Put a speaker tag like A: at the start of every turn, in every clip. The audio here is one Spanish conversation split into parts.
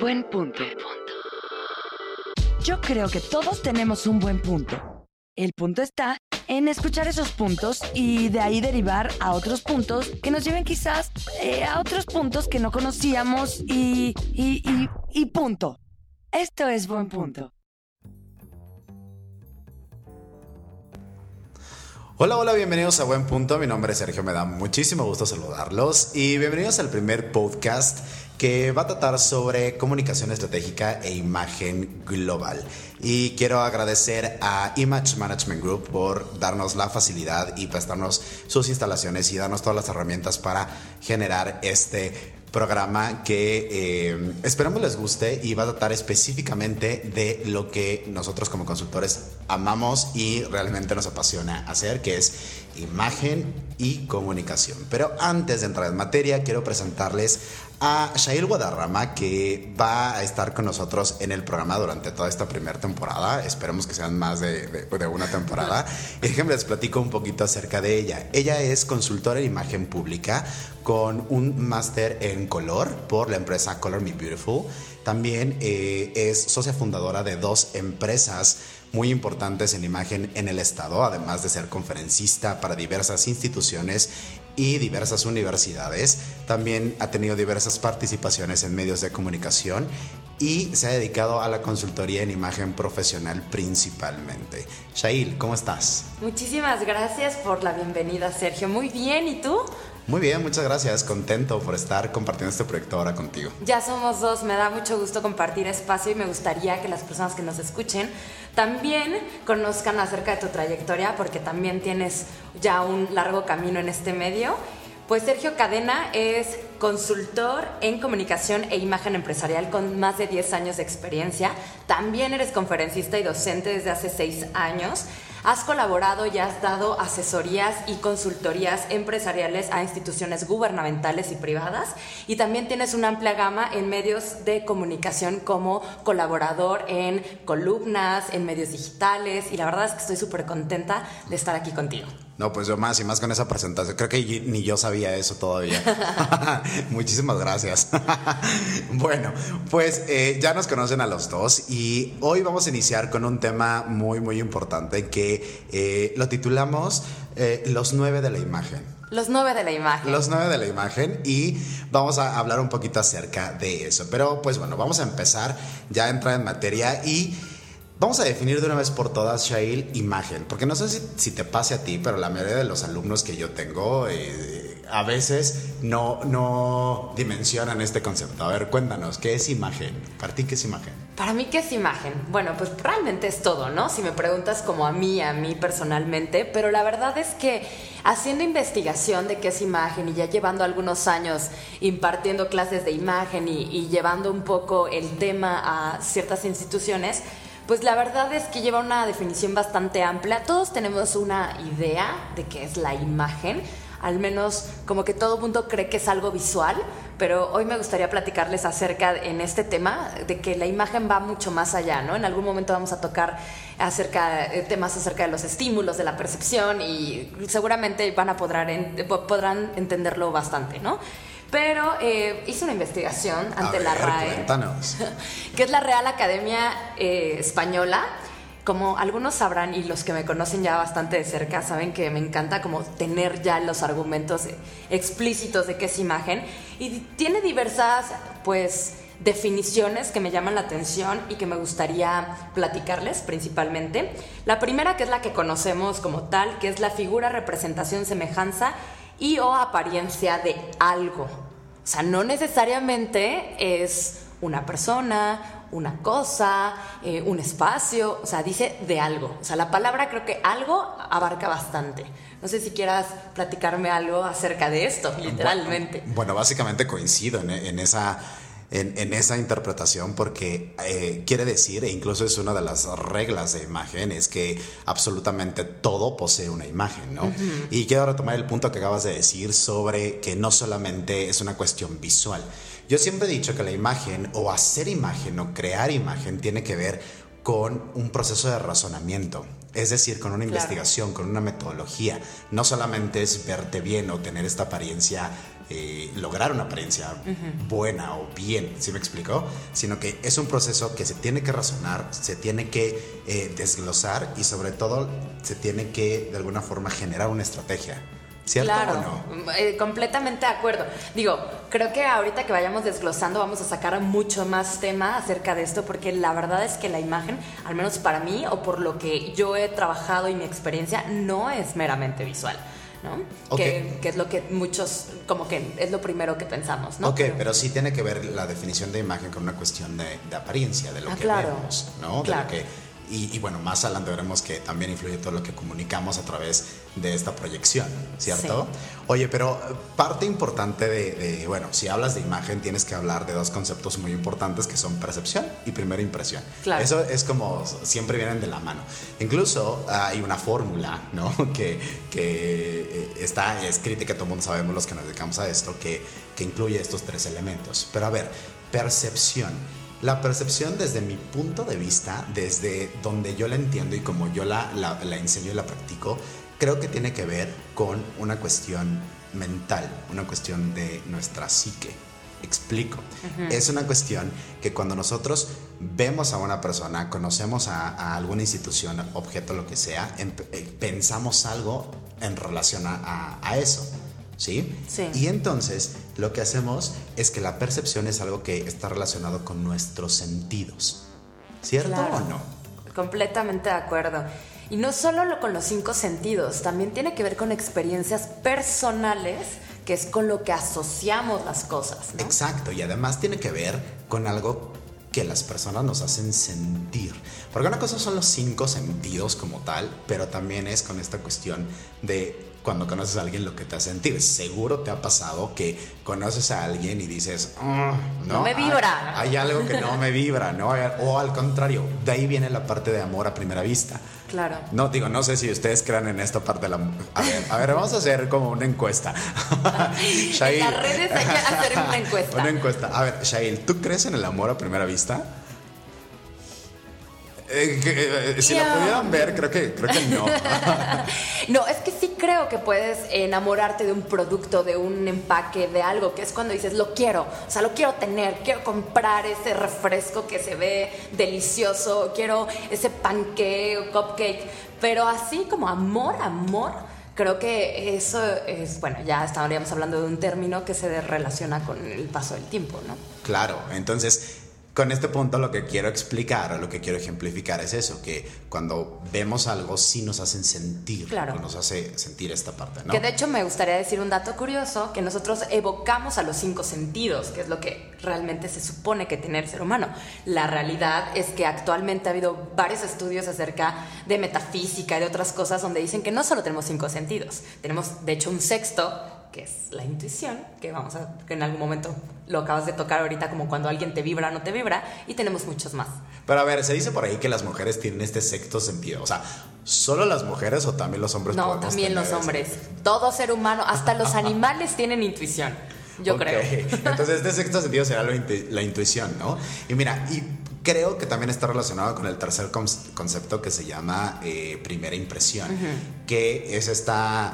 A: Buen punto. Yo creo que todos tenemos un buen punto. El punto está en escuchar esos puntos y de ahí derivar a otros puntos que nos lleven quizás eh, a otros puntos que no conocíamos y, y, y, y punto. Esto es buen punto.
B: Hola, hola, bienvenidos a Buen Punto. Mi nombre es Sergio, me da muchísimo gusto saludarlos y bienvenidos al primer podcast que va a tratar sobre comunicación estratégica e imagen global. Y quiero agradecer a Image Management Group por darnos la facilidad y prestarnos sus instalaciones y darnos todas las herramientas para generar este programa que eh, esperamos les guste y va a tratar específicamente de lo que nosotros como consultores amamos y realmente nos apasiona hacer, que es imagen y comunicación. Pero antes de entrar en materia, quiero presentarles a Shail Guadarrama, que va a estar con nosotros en el programa durante toda esta primera temporada. Esperemos que sean más de, de, una temporada. Déjenme les platico un poquito acerca de ella. Ella es consultora en imagen pública con un máster en color por la empresa Color Me Beautiful. También eh, es socia fundadora de dos empresas muy importantes en imagen en el Estado, además de ser conferencista para diversas instituciones y diversas universidades. También ha tenido diversas participaciones en medios de comunicación y se ha dedicado a la consultoría en imagen profesional principalmente. Shail, ¿cómo estás?
C: Muchísimas gracias por la bienvenida, Sergio. Muy bien, ¿y tú?
B: Muy bien, muchas gracias. Contento por estar compartiendo este proyecto ahora contigo.
C: Ya somos dos, me da mucho gusto compartir espacio y me gustaría que las personas que nos escuchen también conozcan acerca de tu trayectoria porque también tienes ya un largo camino en este medio. Pues Sergio Cadena es consultor en comunicación e imagen empresarial con más de 10 años de experiencia. También eres conferencista y docente desde hace 6 años. Has colaborado y has dado asesorías y consultorías empresariales a instituciones gubernamentales y privadas y también tienes una amplia gama en medios de comunicación como colaborador en columnas, en medios digitales y la verdad es que estoy súper contenta de estar aquí contigo.
B: No, pues yo más y más con esa presentación. Creo que ni yo sabía eso todavía. Muchísimas gracias. bueno, pues eh, ya nos conocen a los dos y hoy vamos a iniciar con un tema muy, muy importante que eh, lo titulamos eh, Los nueve de la imagen.
C: Los nueve de la imagen.
B: Los nueve de la imagen y vamos a hablar un poquito acerca de eso. Pero pues bueno, vamos a empezar ya a entrar en materia y Vamos a definir de una vez por todas, Shail, imagen, porque no sé si, te pase a ti, pero la mayoría de los alumnos que yo tengo eh, a veces no, no dimensionan este concepto. A ver, cuéntanos, ¿qué es imagen? ¿Para ti qué es imagen?
C: Para mí, ¿qué es imagen? Bueno, pues realmente es todo, ¿no? Si me preguntas como a mí, a mí personalmente, pero la verdad es que haciendo investigación de qué es imagen y ya llevando algunos años impartiendo clases de imagen y llevando un poco el tema a ciertas instituciones, pues la verdad es que lleva una definición bastante amplia. Todos tenemos una idea de qué es la imagen, al menos como que todo mundo cree que es algo visual, pero hoy me gustaría platicarles acerca en este tema de que la imagen va mucho más allá, ¿no? En algún momento vamos a tocar acerca eh, temas acerca de los estímulos, de la percepción y seguramente van a poder, podrán entenderlo bastante, ¿no? Pero eh, hice una investigación ante la RAE, que es la Real Academia eh, Española. Como algunos sabrán y los que me conocen ya bastante de cerca saben que me encanta como tener ya los argumentos explícitos de qué es imagen y tiene diversas pues definiciones que me llaman la atención y que me gustaría platicarles principalmente. La primera que es la que conocemos como tal, que es la figura, representación, semejanza y o apariencia de algo. O sea, no necesariamente es una persona, una cosa, eh, un espacio, o sea, dice de algo. O sea, la palabra creo que algo abarca bastante. No sé si quieras platicarme algo acerca de esto, literalmente.
B: Bueno, básicamente coincido en esa en, esa interpretación porque eh, quiere decir, e incluso es una de las reglas de imagen, es que absolutamente todo posee una imagen, ¿no? Y quiero retomar el punto que acabas de decir sobre que no solamente es una cuestión visual. Yo siempre he dicho que la imagen o hacer imagen o crear imagen tiene que ver con un proceso de razonamiento. Es decir, con una investigación, con una metodología. No solamente es verte bien o tener esta apariencia eh, lograr una apariencia buena o bien, ¿sí me explicó? Sino que es un proceso que se tiene que razonar, se tiene que eh, desglosar y sobre todo se tiene que de alguna forma generar una estrategia. ¿Cierto
C: claro,
B: o no?
C: Eh, completamente de acuerdo. Digo, creo que ahorita que vayamos desglosando vamos a sacar mucho más tema acerca de esto porque la verdad es que la imagen, al menos para mí o por lo que yo he trabajado y mi experiencia, no es meramente visual. ¿No? Que, es lo que muchos, como que es lo primero que pensamos, ¿no?
B: Ok, pero, sí tiene que ver la definición de imagen con una cuestión de, apariencia, de lo
C: ah,
B: que vemos, ¿no? De lo que y, bueno, más adelante veremos que también influye todo lo que comunicamos a través de esta proyección, ¿cierto? Oye, pero parte importante de, bueno, si hablas de imagen tienes que hablar de dos conceptos muy importantes que son percepción y primera impresión.
C: Claro.
B: Eso es como siempre vienen de la mano. Incluso hay una fórmula, ¿no? Que, que eh, está escrita y que todo el mundo sabemos los que nos dedicamos a esto, que, que incluye estos tres elementos. Pero a ver, percepción. La percepción desde mi punto de vista, desde donde yo la entiendo y como yo la, la, enseño y la practico, creo que tiene que ver con una cuestión mental, una cuestión de nuestra psique. Explico. Es una cuestión que cuando nosotros vemos a una persona, conocemos a, alguna institución, objeto, lo que sea, em, eh, pensamos algo en relación a, a eso. ¿Sí? Y entonces lo que hacemos es que la percepción es algo que está relacionado con nuestros sentidos. ¿Cierto o no?
C: Completamente de acuerdo. Y no solo con los cinco sentidos, también tiene que ver con experiencias personales, que es con lo que asociamos las cosas.
B: Exacto, y además tiene que ver con algo que las personas nos hacen sentir. Porque una cosa son los cinco sentidos como tal, pero también es con esta cuestión de cuando conoces a alguien lo que te hace sentir. Seguro te ha pasado que conoces a alguien y dices, ah,
C: no, me vibra.
B: Hay, algo que no me vibra, ¿no? O al contrario, de ahí viene la parte de amor a primera vista.
C: Claro.
B: No, digo, no sé si ustedes crean en esta parte de la... A ver, a ver vamos a hacer como una encuesta.
C: en las redes hay que hacer una encuesta.
B: Una encuesta. A ver, Shail, ¿tú crees en el amor a primera vista? Eh, eh, si lo pudieran ver, creo que, creo que no.
C: no, es que sí creo que puedes enamorarte de un producto, de un empaque, de algo, que es cuando dices, lo quiero, o sea, lo quiero tener, quiero comprar ese refresco que se ve delicioso, quiero ese panque o cupcake, pero así como amor, amor. Creo que eso es, bueno, ya estaríamos hablando de un término que se relaciona con el paso del tiempo, ¿no?
B: Claro, entonces con este punto lo que quiero explicar o lo que quiero ejemplificar es eso, que cuando vemos algo sí nos hacen sentir,
C: claro.
B: nos hace sentir esta parte, ¿no?
C: Que de hecho me gustaría decir un dato curioso, que nosotros evocamos a los cinco sentidos, que es lo que realmente se supone que tiene el ser humano. La realidad es que actualmente ha habido varios estudios acerca de metafísica y de otras cosas donde dicen que no solo tenemos cinco sentidos, tenemos de hecho un sexto que es la intuición, que vamos a, que en algún momento lo acabas de tocar ahorita, como cuando alguien te vibra o no te vibra, y tenemos muchos más.
B: Pero a ver, se dice por ahí que las mujeres tienen este sexto sentido, o sea, ¿solo las mujeres o también los hombres?
C: No, también los hombres. Todo ser humano, hasta los animales tienen intuición, yo creo.
B: Entonces, este sexto sentido será la intuición, ¿no? Y mira, y creo que también está relacionado con el tercer concepto que se llama eh, primera impresión, que es esta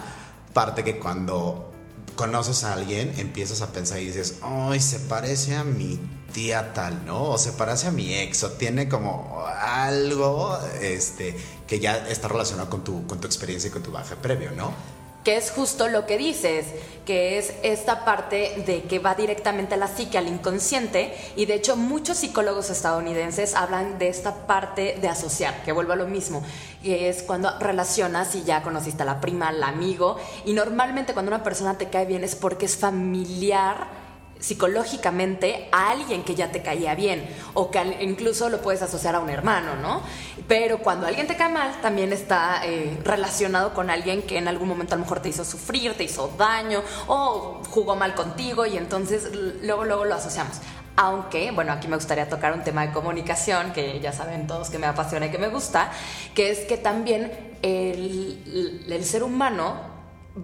B: parte que cuando conoces a alguien, empiezas a pensar y dices, ay, se parece a mi tía tal, ¿no? O se parece a mi ex, o tiene como algo este, que ya está relacionado con tu, con tu experiencia y con tu baje previo, ¿no?
C: Que es justo lo que dices, que es esta parte de que va directamente a la psique, al inconsciente, y de hecho muchos psicólogos estadounidenses hablan de esta parte de asociar, que vuelve a lo mismo, que es cuando relacionas y ya conociste a la prima, al amigo, y normalmente cuando una persona te cae bien es porque es familiar psicológicamente a alguien que ya te caía bien o que incluso lo puedes asociar a un hermano, ¿no? Pero cuando alguien te cae mal, también está eh, relacionado con alguien que en algún momento a lo mejor te hizo sufrir, te hizo daño o jugó mal contigo y entonces luego, luego lo asociamos. Aunque, bueno, aquí me gustaría tocar un tema de comunicación, que ya saben todos que me apasiona y que me gusta, que es que también el, el ser humano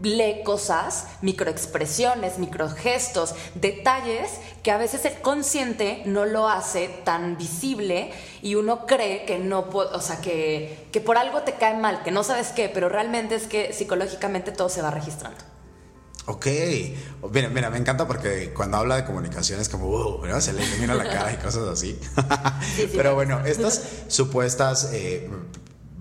C: lee cosas, microexpresiones, microgestos, detalles que a veces el consciente no lo hace tan visible y uno cree que no, o sea, que, que por algo te cae mal, que no sabes qué, pero realmente es que psicológicamente todo se va registrando.
B: Ok, mira, mira, me encanta porque cuando habla de comunicación es como, wow, ¿no? se le ilumina la cara y cosas así. Pero bueno, estas supuestas, eh,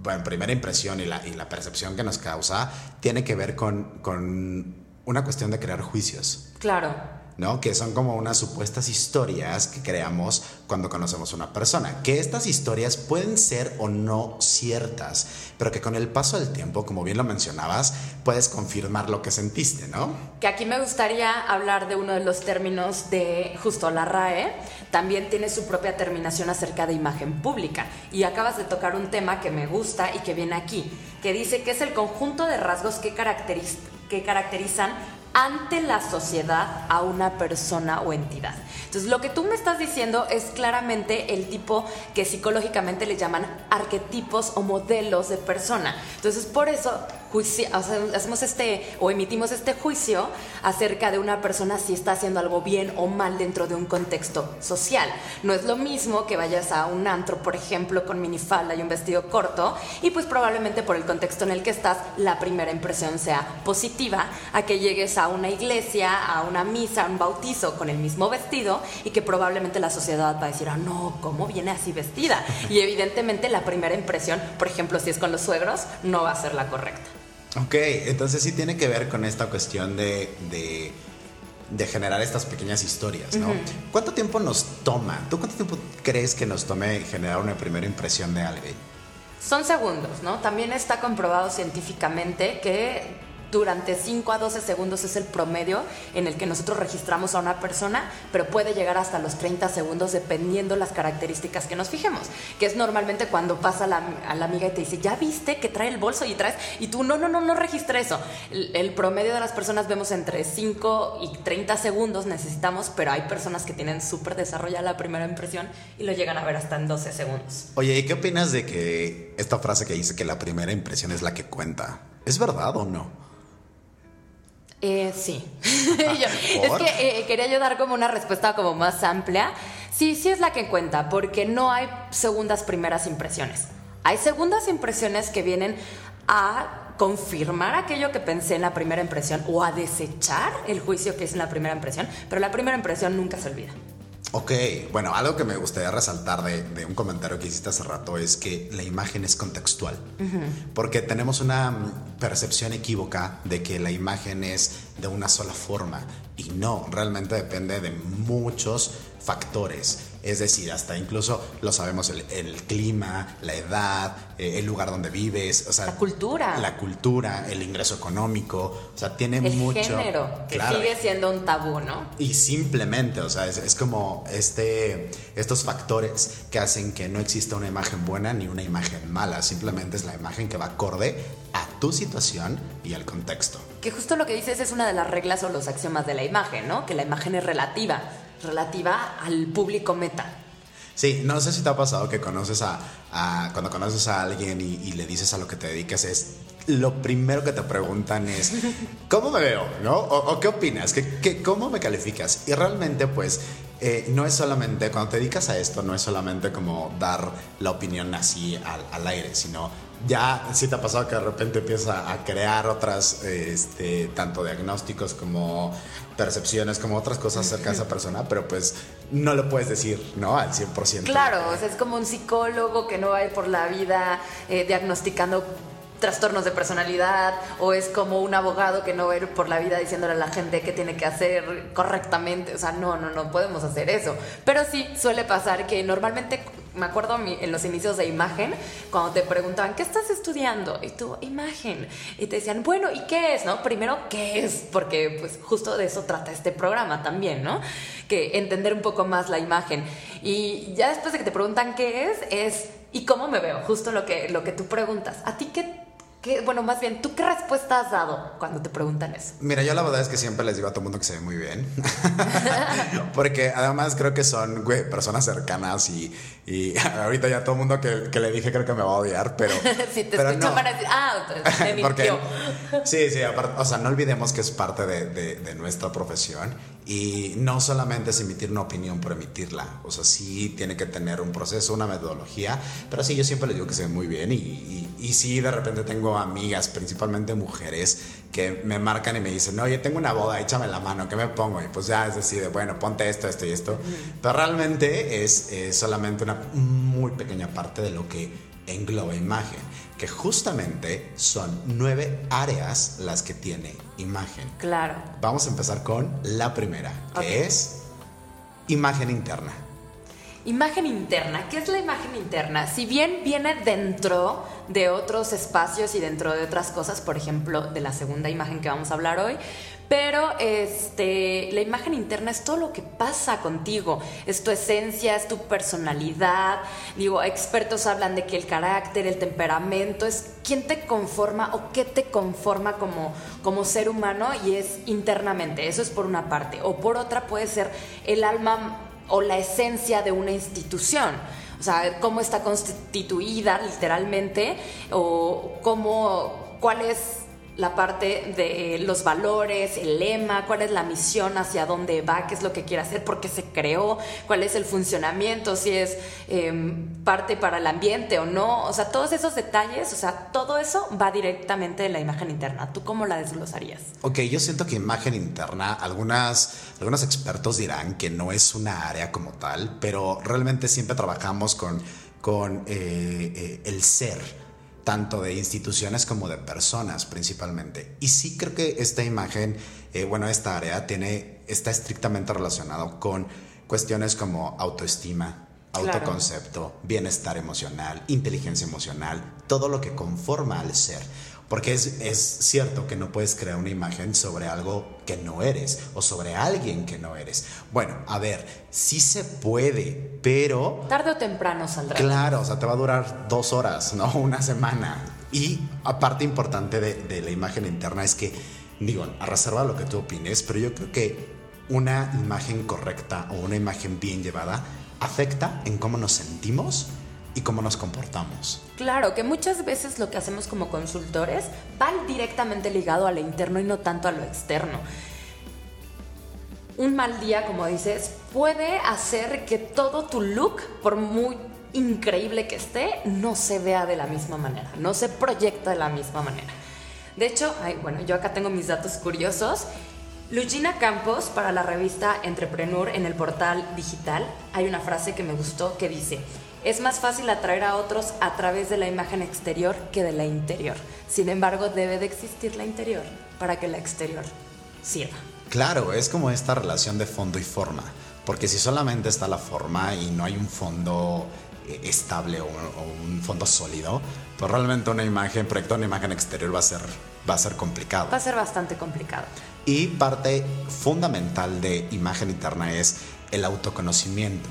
B: bueno, primera impresión y la, y la percepción que nos causa tiene que ver con, con una cuestión de crear juicios.
C: Claro.
B: ¿No? Que son como unas supuestas historias que creamos cuando conocemos a una persona. Que estas historias pueden ser o no ciertas, pero que con el paso del tiempo, como bien lo mencionabas, puedes confirmar lo que sentiste, ¿no?
C: Que aquí me gustaría hablar de uno de los términos de justo la RAE. También tiene su propia terminación acerca de imagen pública. Y acabas de tocar un tema que me gusta y que viene aquí, que dice que es el conjunto de rasgos que, que caracterizan ante la sociedad a una persona o entidad. Entonces, lo que tú me estás diciendo es claramente el tipo que psicológicamente le llaman arquetipos o modelos de persona. Entonces, por eso hacemos este o emitimos este juicio acerca de una persona si está haciendo algo bien o mal dentro de un contexto social. No es lo mismo que vayas a un antro, por ejemplo, con minifalda y un vestido corto y pues probablemente por el contexto en el que estás la primera impresión sea positiva a que llegues a una iglesia, a una misa, a un bautizo con el mismo vestido y que probablemente la sociedad va a decir, ah, no, ¿cómo viene así vestida? Y evidentemente la primera impresión, por ejemplo, si es con los suegros, no va a ser la correcta.
B: Ok, entonces sí tiene que ver con esta cuestión de, de, generar estas pequeñas historias, ¿no? ¿Cuánto tiempo nos toma? ¿Tú cuánto tiempo crees que nos tome generar una primera impresión de alguien?
C: Son segundos, ¿no? También está comprobado científicamente que durante 5 a 12 segundos es el promedio en el que nosotros registramos a una persona, pero puede llegar hasta los 30 segundos dependiendo las características que nos fijemos, que es normalmente cuando pasa la, a la amiga y te dice, ya viste que trae el bolso y traes, y tú no, no, no, no registré eso. El, promedio de las personas vemos entre 5 y 30 segundos necesitamos, pero hay personas que tienen súper desarrollada la primera impresión y lo llegan a ver hasta en 12 segundos.
B: Oye, ¿y qué opinas de que esta frase que dice que la primera impresión es la que cuenta? ¿Es verdad o no?
C: Eh, sí. es que eh, quería yo dar como una respuesta como más amplia. Sí, sí es la que cuenta, porque no hay segundas primeras impresiones. Hay segundas impresiones que vienen a confirmar aquello que pensé en la primera impresión o a desechar el juicio que es en la primera impresión, pero la primera impresión nunca se olvida.
B: Ok, bueno, algo que me gustaría resaltar de, un comentario que hiciste hace rato es que la imagen es contextual, porque tenemos una percepción equívoca de que la imagen es de una sola forma y no, realmente depende de muchos factores. Es decir, hasta incluso lo sabemos, el, clima, la edad, eh, el lugar donde vives, o sea,
C: la cultura.
B: La cultura, el ingreso económico, o sea, tiene
C: el
B: mucho...
C: género, que sigue siendo un tabú, ¿no?
B: Y simplemente, o sea, es, como este, estos factores que hacen que no exista una imagen buena ni una imagen mala, simplemente es la imagen que va acorde a tu situación y al contexto.
C: Que justo lo que dices es una de las reglas o los axiomas de la imagen, ¿no? Que la imagen es relativa relativa al público meta.
B: Sí, no sé si te ha pasado que conoces a, cuando conoces a alguien y, le dices a lo que te dedicas es lo primero que te preguntan es ¿cómo me veo? ¿no? O, qué opinas? ¿Qué, cómo me calificas? Y realmente pues eh, no es solamente, cuando te dedicas a esto, no es solamente como dar la opinión así al, al aire, sino ya sí te ha pasado que de repente empieza a crear otras, este, tanto diagnósticos como percepciones, como otras cosas acerca de esa persona, pero pues no lo puedes decir, ¿no? Al 100%.
C: Claro, o sea, es como un psicólogo que no va a ir por la vida eh, diagnosticando trastornos de personalidad o es como un abogado que no va a ir por la vida diciéndole a la gente qué tiene que hacer correctamente. O sea, no, no, no podemos hacer eso. Pero sí suele pasar que normalmente me acuerdo en los inicios de imagen, cuando te preguntaban, ¿qué estás estudiando? Y tú, imagen. Y te decían, bueno, ¿y qué es? ¿No? Primero, ¿qué es? Porque pues justo de eso trata este programa también, ¿no? Que entender un poco más la imagen. Y ya después de que te preguntan qué es, es, ¿y cómo me veo? Justo lo que, lo que tú preguntas. ¿A ti qué bueno, más bien, ¿tú qué respuesta has dado cuando te preguntan eso?
B: Mira, yo la verdad es que siempre les digo a todo mundo que se ve muy bien. Porque además creo que son personas cercanas y, y ahorita ya todo el mundo que, le dije creo que me va a odiar, pero.
C: si te pero no. decir, ah, me Porque,
B: sí, sí, aparte, o sea, no olvidemos que es parte de, de, nuestra profesión y no solamente es emitir una opinión por emitirla. O sea, sí tiene que tener un proceso, una metodología, pero sí, yo siempre les digo que se ve muy bien y, y, y sí, de repente tengo amigas, principalmente mujeres, que me marcan y me dicen, oye, tengo una boda, échame la mano, ¿qué me pongo? Y pues ya es decir, bueno, ponte esto, esto y esto. Pero realmente es solamente una muy pequeña parte de lo que engloba imagen, que justamente son nueve áreas las que tiene imagen.
C: Claro.
B: Vamos a empezar con la primera, que es imagen interna.
C: Imagen interna. ¿Qué es la imagen interna? Si bien viene dentro de otros espacios y dentro de otras cosas, por ejemplo, de la segunda imagen que vamos a hablar hoy, pero este, la imagen interna es todo lo que pasa contigo, es tu esencia, es tu personalidad. Digo, expertos hablan de que el carácter, el temperamento es quién te conforma o qué te conforma como, como ser humano y es internamente, eso es por una parte. O por otra puede ser el alma o la esencia de una institución. O sea, cómo está constituida literalmente o cómo, cuál es la parte de los valores, el lema, cuál es la misión, hacia dónde va, qué es lo que quiere hacer, por qué se creó, cuál es el funcionamiento, si es em, parte para el ambiente o no. O sea, todos esos detalles, o sea, todo eso va directamente de la imagen interna. ¿Tú cómo la desglosarías?
B: Ok, yo siento que imagen interna, algunas, algunos expertos dirán que no es una área como tal, pero realmente siempre trabajamos con, con eh, eh, el ser tanto de instituciones como de personas principalmente. Y sí creo que esta imagen, eh, bueno, esta área tiene, está estrictamente relacionado con cuestiones como autoestima, autoconcepto, bienestar emocional, inteligencia emocional, todo lo que conforma al ser. Porque es, es, cierto que no puedes crear una imagen sobre algo que no eres o sobre alguien que no eres. Bueno, a ver, sí se puede, pero...
C: Tarde o temprano saldrá.
B: Claro, o sea, te va a durar dos horas, ¿no? Una semana. Y aparte importante de, de la imagen interna es que, digo, a reserva lo que tú opines, pero yo creo que una imagen correcta o una imagen bien llevada afecta en cómo nos sentimos y cómo nos comportamos.
C: Claro, que muchas veces lo que hacemos como consultores va directamente ligado a lo interno y no tanto a lo externo. Un mal día, como dices, puede hacer que todo tu look, por muy increíble que esté, no se vea de la misma manera, no se proyecta de la misma manera. De hecho, bueno, yo acá tengo mis datos curiosos. Lugina Campos, para la revista Entrepreneur en el portal digital, hay una frase que me gustó que dice, es más fácil atraer a otros a través de la imagen exterior que de la interior. Sin embargo, debe de existir la interior para que la exterior sirva.
B: Claro, es como esta relación de fondo y forma. Porque si solamente está la forma y no hay un fondo eh, estable o, un fondo sólido, pues realmente una imagen, proyectar una imagen exterior va a ser, va a ser complicado.
C: Va a ser bastante complicado.
B: Y parte fundamental de imagen interna es el autoconocimiento.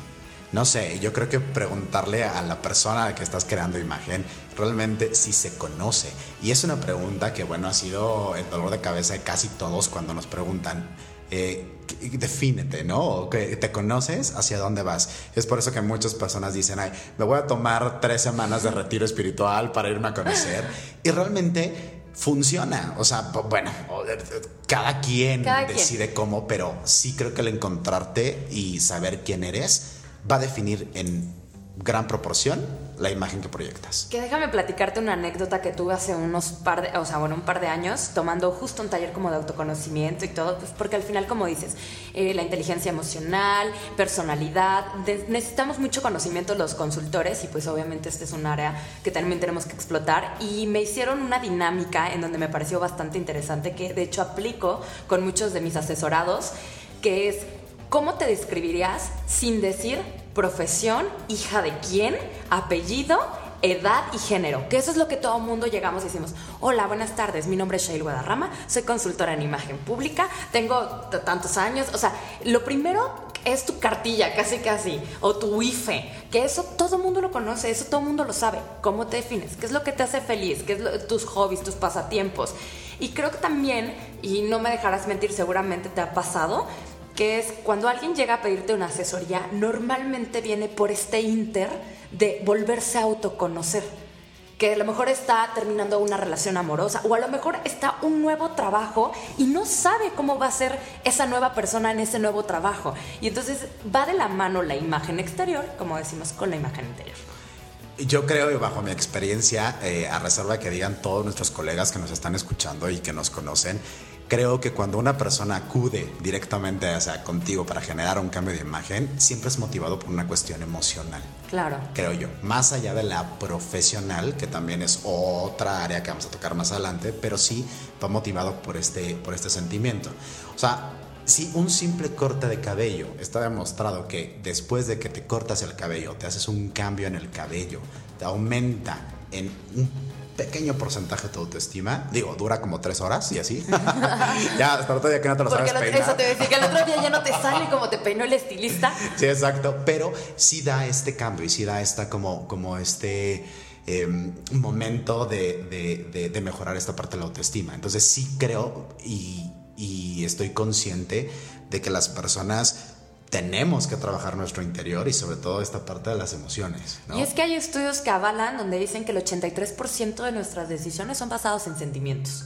B: No sé, yo creo que preguntarle a la persona que estás creando imagen realmente si se conoce. Y es una pregunta que, bueno, ha sido el dolor de cabeza de casi todos cuando nos preguntan. Eh, defínete, ¿no? Que te conoces hacia dónde vas. Es por eso que muchas personas dicen, ay, me voy a tomar tres semanas de retiro espiritual para irme a conocer. Y realmente funciona. O sea, bueno, cada quien decide cómo, pero sí creo que el encontrarte y saber quién eres va a definir en gran proporción la imagen que proyectas.
C: Que déjame platicarte una anécdota que tuve hace unos par de, o sea, bueno, un par de años, tomando justo un taller como de autoconocimiento y todo, pues porque al final, como dices, eh, la inteligencia emocional, personalidad, necesitamos mucho conocimiento los consultores y pues obviamente este es un área que también tenemos que explotar y me hicieron una dinámica en donde me pareció bastante interesante que de hecho aplico con muchos de mis asesorados, que es ¿Cómo te describirías sin decir profesión, hija de quién, apellido, edad y género? Que eso es lo que todo mundo llegamos y decimos, hola, buenas tardes, mi nombre es Shail Guadarrama, soy consultora en imagen pública, tengo tantos años, o sea, lo primero es tu cartilla, casi casi, o tu IFE, que eso todo mundo lo conoce, eso todo mundo lo sabe. ¿Cómo te defines? ¿Qué es lo que te hace feliz? ¿Qué es tus hobbies, tus pasatiempos? Y creo que también, y no me dejarás mentir, seguramente te ha pasado, que es cuando alguien llega a pedirte una asesoría, normalmente viene por este inter de volverse a autoconocer que a lo mejor está terminando una relación amorosa o a lo mejor está un nuevo trabajo y no sabe cómo va a ser esa nueva persona en ese nuevo trabajo. Y entonces va de la mano la imagen exterior, como decimos, con la imagen interior.
B: Yo creo, bajo mi experiencia, eh, a reserva que digan todos nuestros colegas que nos están escuchando y que nos conocen, creo que cuando una persona acude directamente o sea, contigo para generar un cambio de imagen, siempre es motivado por una cuestión emocional.
C: Claro.
B: Creo yo. Más allá de la profesional, que también es otra área que vamos a tocar más adelante, pero sí va motivado por este, por este sentimiento. O sea, si un simple corte de cabello está demostrado que después de que te cortas el cabello, te haces un cambio en el cabello, te aumenta en un pequeño porcentaje de tu autoestima. Digo, dura como tres horas y así. ya, hasta el otro día que no te lo
C: Porque
B: sabes peinar.
C: eso te decía que el otro día ya no te sale como te peinó el estilista.
B: Sí, exacto. Pero sí da este cambio y sí da esta como, como este eh, momento de, de- de- de mejorar esta parte de la autoestima. Entonces sí creo y, y estoy consciente de que las personas tenemos que trabajar nuestro interior y sobre todo esta parte de las emociones. ¿no?
C: Y es que hay estudios que avalan donde dicen que el 83% de nuestras decisiones son basados en sentimientos.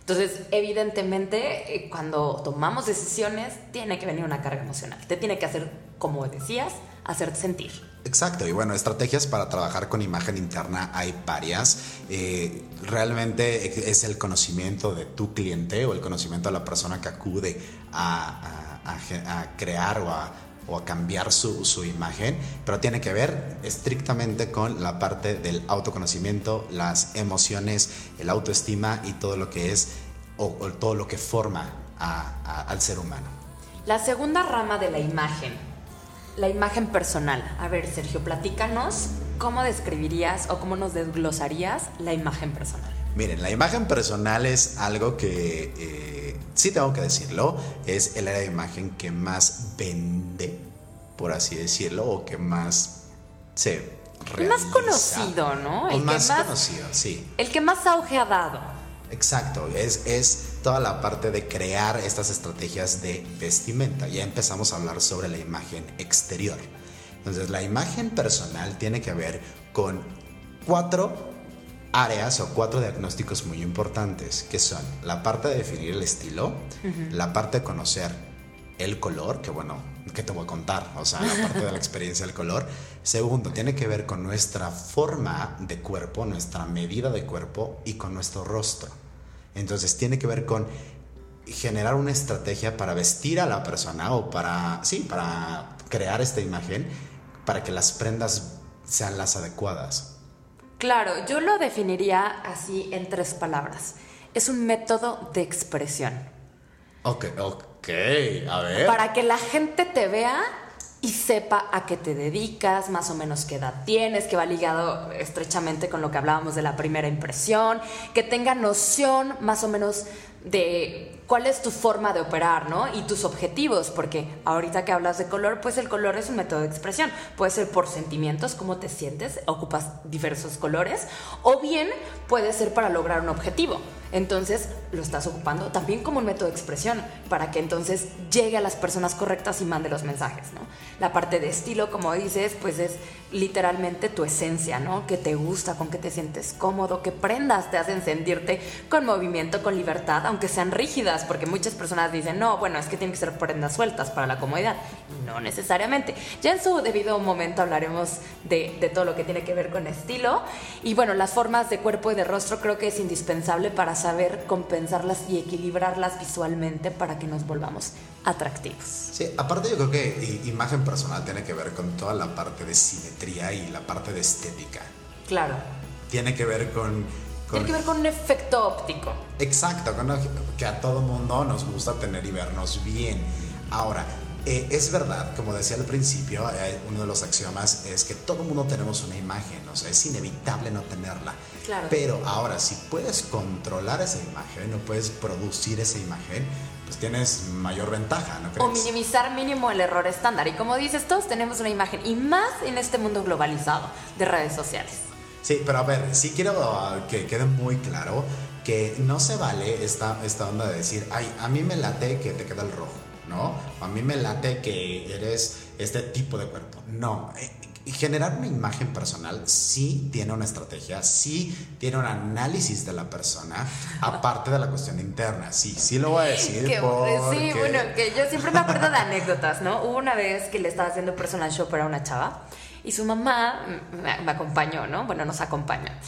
C: Entonces, evidentemente, eh, cuando tomamos decisiones, tiene que venir una carga emocional. Te tiene que hacer, como decías, hacerte sentir.
B: Exacto, y bueno, estrategias para trabajar con imagen interna hay varias. Eh, realmente es el conocimiento de tu cliente o el conocimiento de la persona que acude a, a- a crear o a, o a cambiar su, su imagen, pero tiene que ver estrictamente con la parte del autoconocimiento, las emociones, el autoestima y todo lo que es o, o todo lo que forma a- al ser humano.
C: La segunda rama de la imagen, la imagen personal. A ver, Sergio, platícanos cómo describirías o cómo nos desglosarías la imagen personal.
B: Miren, la imagen personal es algo que, eh, sí tengo que decirlo, es el área de imagen que más vende, por así decirlo, o que más se
C: El más conocido, ¿no? El que
B: más,
C: más-
B: conocido, sí.
C: El que más auge ha dado.
B: Exacto, es, es toda la parte de crear estas estrategias de vestimenta. Ya empezamos a hablar sobre la imagen exterior. Entonces, la imagen personal tiene que ver con cuatro áreas o cuatro diagnósticos muy importantes, que son la parte de definir el estilo, la parte de conocer el color, que bueno, que te voy a contar, o sea, la parte de la experiencia del color. Segundo, tiene que ver con nuestra forma de cuerpo, nuestra medida de cuerpo y con nuestro rostro. Entonces, tiene que ver con generar una estrategia para vestir a la persona o para, sí, para crear esta imagen para que las prendas sean las adecuadas.
C: Claro, yo lo definiría así en tres palabras. Es un método de expresión.
B: Ok, ok, a ver.
C: Para que la gente te vea y sepa a qué te dedicas, más o menos qué edad tienes, que va ligado estrechamente con lo que hablábamos de la primera impresión, que tenga noción más o menos de cuál es tu forma de operar, ¿no? Y tus objetivos, porque ahorita que hablas de color, pues el color es un método de expresión. Puede ser por sentimientos, cómo te sientes, ocupas diversos colores, o bien puede ser para lograr un objetivo. Entonces lo estás ocupando también como un método de expresión para que entonces llegue a las personas correctas y mande los mensajes, ¿no? La parte de estilo, como dices, pues es literalmente tu esencia, ¿no? Que te gusta, con que te sientes cómodo, que prendas te hacen sentirte con movimiento, con libertad, aunque sean rígidas, porque muchas personas dicen, no, bueno, es que tienen que ser prendas sueltas para la comodidad. Y no necesariamente. Ya en su debido momento hablaremos de, de todo lo que tiene que ver con estilo. Y bueno, las formas de cuerpo y de rostro creo que es indispensable para saber compensarlas y equilibrarlas visualmente para que nos volvamos atractivos.
B: Sí, aparte yo creo que imagen personal tiene que ver con toda la parte de simetría y la parte de estética.
C: Claro.
B: Tiene que ver con...
C: Tiene que ver con un efecto óptico.
B: Exacto, con que a todo mundo nos gusta tener y vernos bien. Ahora, eh, es verdad, como decía al principio, eh, uno de los axiomas es que todo mundo tenemos una imagen, o sea, es inevitable no tenerla.
C: Claro.
B: Pero ahora, si puedes controlar esa imagen o puedes producir esa imagen, pues tienes mayor ventaja, ¿no
C: O
B: crees?
C: minimizar mínimo el error estándar. Y como dices, todos tenemos una imagen. Y más en este mundo globalizado de redes sociales.
B: Sí, pero a ver, sí quiero uh, que quede muy claro que no se vale esta, esta onda de decir, ay, a mí me late que te queda el rojo, ¿no? A mí me late que eres este tipo de cuerpo. No, eh, generar una imagen personal sí tiene una estrategia, sí tiene un análisis de la persona, aparte de la cuestión interna. Sí, sí lo voy a decir.
C: Que-
B: porque...
C: Sí, bueno, que yo siempre me acuerdo de anécdotas, ¿no? Hubo una vez que le estaba haciendo personal shopper a una chava y su mamá me, acompañó, ¿no? Bueno, nos acompaña.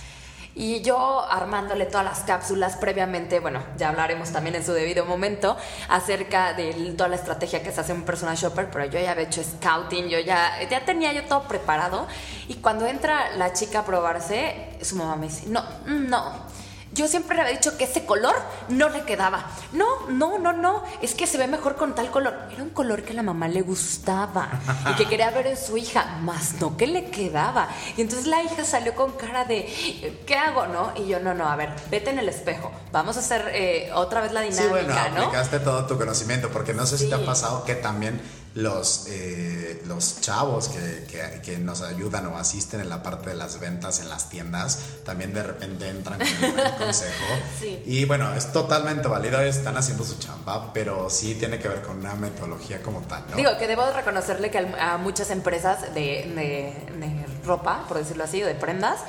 C: Y yo armándole todas las cápsulas previamente, bueno, ya hablaremos también en su debido momento acerca de toda la estrategia que se hace un personal shopper, pero yo ya había hecho scouting, yo ya, ya tenía yo todo preparado. Y cuando entra la chica a probarse, su mamá me dice, no, no, yo siempre le había dicho que ese color no le quedaba. No, no, no, no. Es que se ve mejor con tal color. Era un color que a la mamá le gustaba y que quería ver en su hija, más no que le quedaba. Y entonces la hija salió con cara de, ¿qué hago, no? Y yo, no, no, a ver, vete en el espejo. Vamos a hacer eh, otra vez la dinámica,
B: Sí, bueno,
C: ¿no?
B: aplicaste todo tu conocimiento, porque no sé si te ha pasado que también los, eh, los chavos que, que- que nos ayudan o asisten en la parte de las ventas en las tiendas, también de repente entran con buen consejo.
C: Sí.
B: Y bueno, es totalmente válido, están haciendo su chamba, pero sí tiene que ver con una metodología como tal, ¿no?
C: Digo que debo reconocerle que a muchas empresas de, de- de ropa, por decirlo así, o de prendas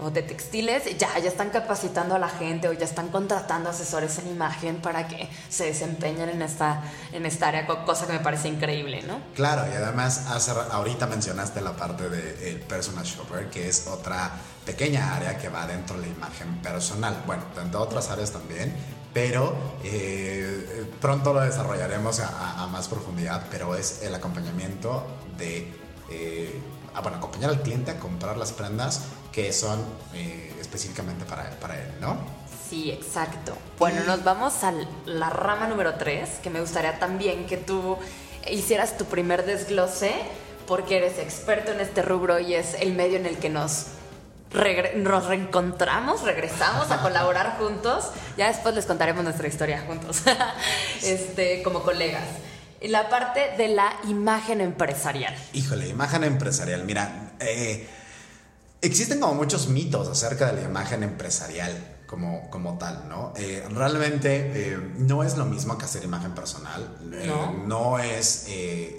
C: o de textiles, ya, ya están capacitando a la gente o ya están contratando asesores en imagen para que se desempeñen en esta, en esta área, co- cosa que me parece increíble, ¿no?
B: Claro, y además ahorita mencionaste la parte del personal shopper, que es otra pequeña área que va dentro de la imagen personal. Bueno, dentro de otras áreas también, pero eh, pronto lo desarrollaremos a más profundidad, pero es el acompañamiento de, eh, ah, bueno, acompañar al cliente a comprar las prendas que son eh, específicamente para, para él, ¿no?
C: Sí, exacto. Bueno, nos vamos a la rama número 3, que me gustaría también que tú hicieras tu primer desglose, porque eres experto en este rubro y es el medio en el que nos, regre- nos reencontramos, regresamos a colaborar juntos. Ya después les contaremos nuestra historia juntos, este, como colegas. Y la parte de la imagen empresarial.
B: Híjole, imagen empresarial. Mira, eh, existen como muchos mitos acerca de la imagen empresarial como, como tal, ¿no? Eh, realmente eh, no es lo mismo que hacer imagen personal.
C: No.
B: no es,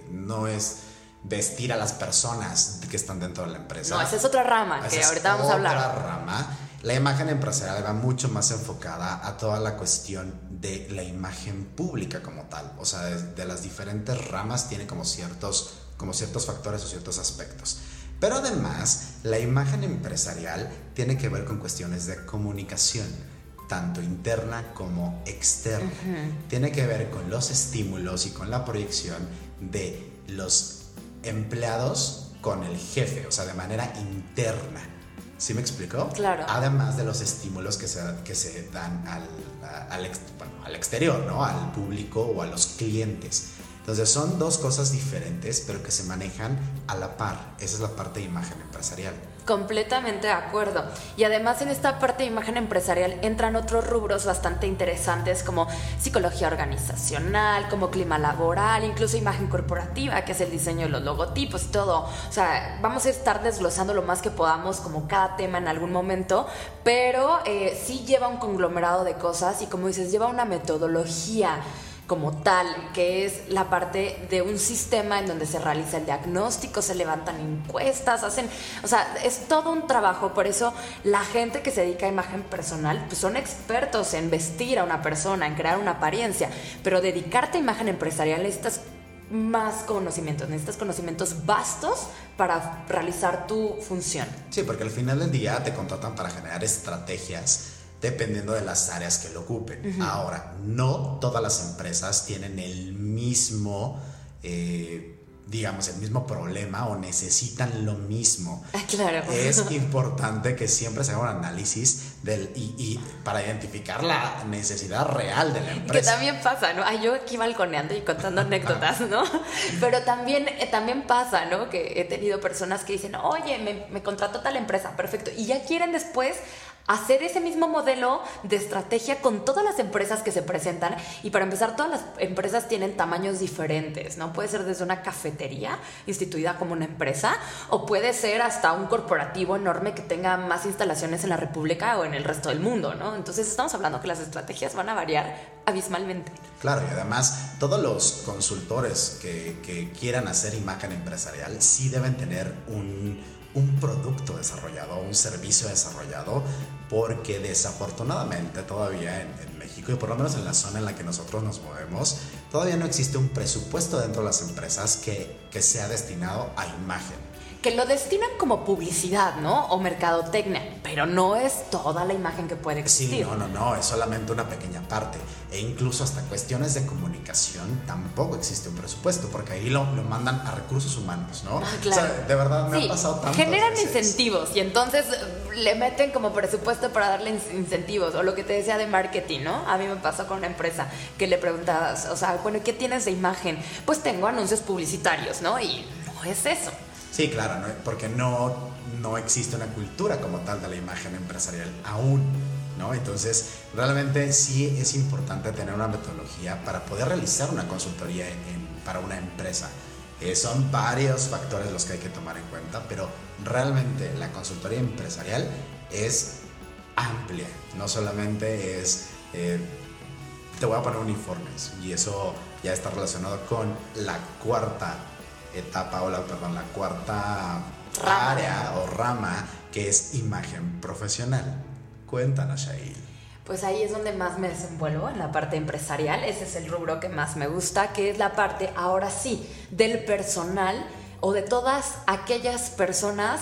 B: no es vestir a las personas que están dentro de la empresa.
C: No, esa es otra rama
B: Esa
C: que ahorita vamos a hablar.
B: otra rama. La imagen empresarial va mucho más enfocada a toda la cuestión de la imagen pública como tal. O sea, de, de las diferentes ramas tiene como ciertos, como ciertos factores o ciertos aspectos. Pero además, la imagen empresarial tiene que ver con cuestiones de comunicación, tanto interna como externa. Tiene que ver con los estímulos y con la proyección de los empleados con el jefe, o sea, de manera interna. ¿Sí me explicó?
C: Claro.
B: Además de los estímulos que se, que se dan al, al, bueno, al exterior, ¿no? Al público o a los clientes. Entonces son dos cosas diferentes, pero que se manejan a la par. Esa es la parte de imagen empresarial.
C: Completamente de acuerdo. Y además en esta parte de imagen empresarial entran otros rubros bastante interesantes como psicología organizacional, como clima laboral, incluso imagen corporativa, que es el diseño de los logotipos y todo. O sea, vamos a estar desglosando lo más que podamos como cada tema en algún momento, pero eh, sí lleva un conglomerado de cosas y como dices, lleva una metodología como tal, que es la parte de un sistema en donde se realiza el diagnóstico, se levantan encuestas, hacen, o sea, es todo un trabajo, por eso la gente que se dedica a imagen personal, pues son expertos en vestir a una persona, en crear una apariencia, pero dedicarte a imagen empresarial necesitas más conocimientos, necesitas conocimientos vastos para realizar tu función.
B: Sí, porque al final del día te contratan para generar estrategias dependiendo de las áreas que lo ocupen. Ahora, no todas las empresas tienen el mismo, eh, digamos, el mismo problema o necesitan lo mismo.
C: Ah, claro.
B: Es importante que siempre se haga un análisis del, y, y para identificar la necesidad real de la
C: Que
B: empresa.
C: también pasa, ¿no? Ay, yo aquí balconeando y contando anécdotas, ¿no? Pero también, eh, también pasa, ¿no? Que he tenido personas que dicen, oye, me, me contrató tal empresa, perfecto. Y ya quieren después hacer ese mismo modelo de estrategia con todas las empresas que se presentan. Y para empezar, todas las empresas tienen tamaños diferentes, ¿no? Puede ser desde una cafetería instituida como una empresa o puede ser hasta un corporativo enorme que tenga más instalaciones en la República o en el resto del mundo, ¿no? Entonces estamos hablando que las estrategias van a variar abismalmente.
B: Claro, y además todos los consultores que, quieran hacer imagen empresarial sí deben tener un un desarrollado, un servicio desarrollado, porque desafortunadamente todavía en, México, y por lo menos en la zona en la que nosotros nos movemos, todavía no existe un presupuesto dentro de las empresas que, que sea destinado a imagen
C: que lo destinan como publicidad, ¿no? O mercadotecnia, pero no es toda la imagen que puede existir.
B: Sí, no, no, no, es solamente una pequeña parte. E incluso hasta cuestiones de comunicación tampoco existe un presupuesto, porque ahí lo, lo mandan a recursos humanos, ¿no?
C: Ah, claro.
B: O sea, de verdad me ha pasado tanto.
C: Generan incentivos y entonces le meten como presupuesto para darle incentivos, o lo que te decía de marketing, ¿no? A mí me pasó con una empresa que le preguntabas, o sea, bueno, ¿qué tienes de imagen? Pues tengo anuncios publicitarios, ¿no? Y no es eso.
B: Sí, claro, porque no, no existe una cultura como tal de la imagen empresarial aún. ¿No? Entonces, realmente sí es importante tener una metodología para poder realizar una consultoría para una empresa. Eh, son varios factores los que hay que tomar en cuenta, pero realmente la consultoría empresarial es amplia, no solamente es, eh, te voy a poner uniformes, y eso ya está relacionado con la cuarta etapa o la, perdón, la cuarta área o rama que es imagen profesional. Cuéntanos, Shail.
C: Pues ahí es donde más me desenvuelvo, en la parte empresarial. Ese es el rubro que más me gusta, que es la parte, ahora sí, del personal o de todas aquellas personas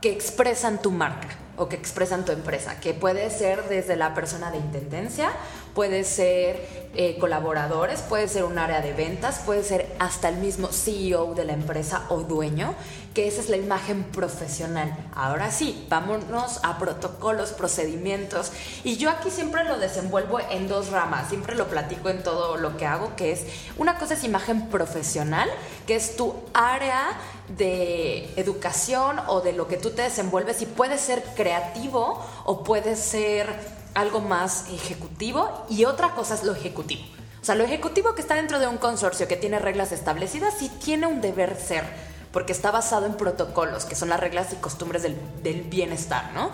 C: que expresan tu marca o que expresan tu empresa, que puede ser desde la persona de intendencia, puede ser eh, colaboradores, puede ser un área de ventas, puede ser hasta el mismo CEO de la empresa o dueño, que esa es la imagen profesional. Ahora sí, vámonos a protocolos, procedimientos, y yo aquí siempre lo desenvuelvo en dos ramas, siempre lo platico en todo lo que hago, que es, una cosa es imagen profesional, que es tu área de educación o de lo que tú te desenvuelves y puede ser creativo o puede ser algo más ejecutivo y otra cosa es lo ejecutivo. O sea, lo ejecutivo que está dentro de un consorcio que tiene reglas establecidas y tiene un deber ser porque está basado en protocolos, que son las reglas y costumbres del, del, bienestar, ¿no?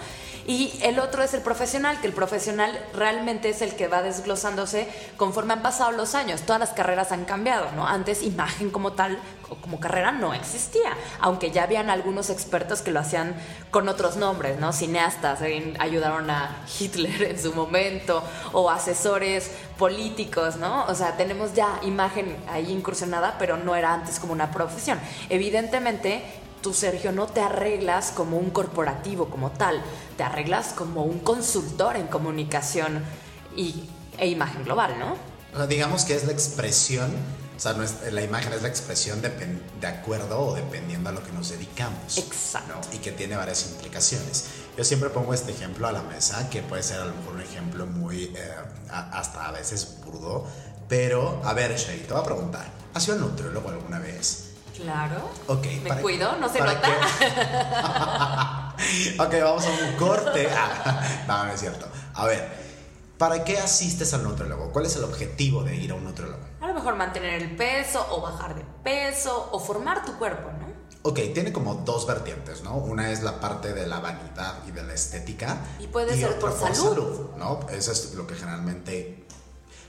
C: Y el otro es el profesional, que el profesional realmente es el que va desglosándose conforme han pasado los años. Todas las carreras han cambiado, ¿no? Antes imagen como tal, como carrera no existía, aunque ya habían algunos expertos que lo hacían con otros nombres, ¿no? Cineastas ayudaron a Hitler en su momento o asesores políticos, ¿no? O sea, tenemos ya imagen ahí incursionada, pero no era antes como una profesión. Evidentemente, tú, Sergio, no te arreglas como un corporativo como tal, te arreglas como un consultor en comunicación y, e imagen global, ¿no?
B: digamos que es la expresión, o sea, la imagen es la expresión de, de, acuerdo o dependiendo a lo que nos dedicamos.
C: Exacto.
B: Y que tiene varias implicaciones. Yo siempre pongo este ejemplo a la mesa, que puede ser a lo mejor un ejemplo muy, eh, hasta a veces burdo, pero a ver, Shay, te voy a preguntar, ¿has sido nutriólogo alguna vez?
C: Claro.
B: Ok.
C: Me cuido, no se nota.
B: ok, vamos a un corte. no, no es cierto. A ver, ¿para qué asistes al nutriólogo? ¿Cuál es el objetivo de ir a un nutriólogo?
C: A lo mejor mantener el peso o bajar de peso o formar tu cuerpo, ¿no?
B: Ok, tiene como dos vertientes, ¿no? Una es la parte de la vanidad y de la estética.
C: Y puede ser por, salud. salud.
B: ¿no? Eso es lo que generalmente...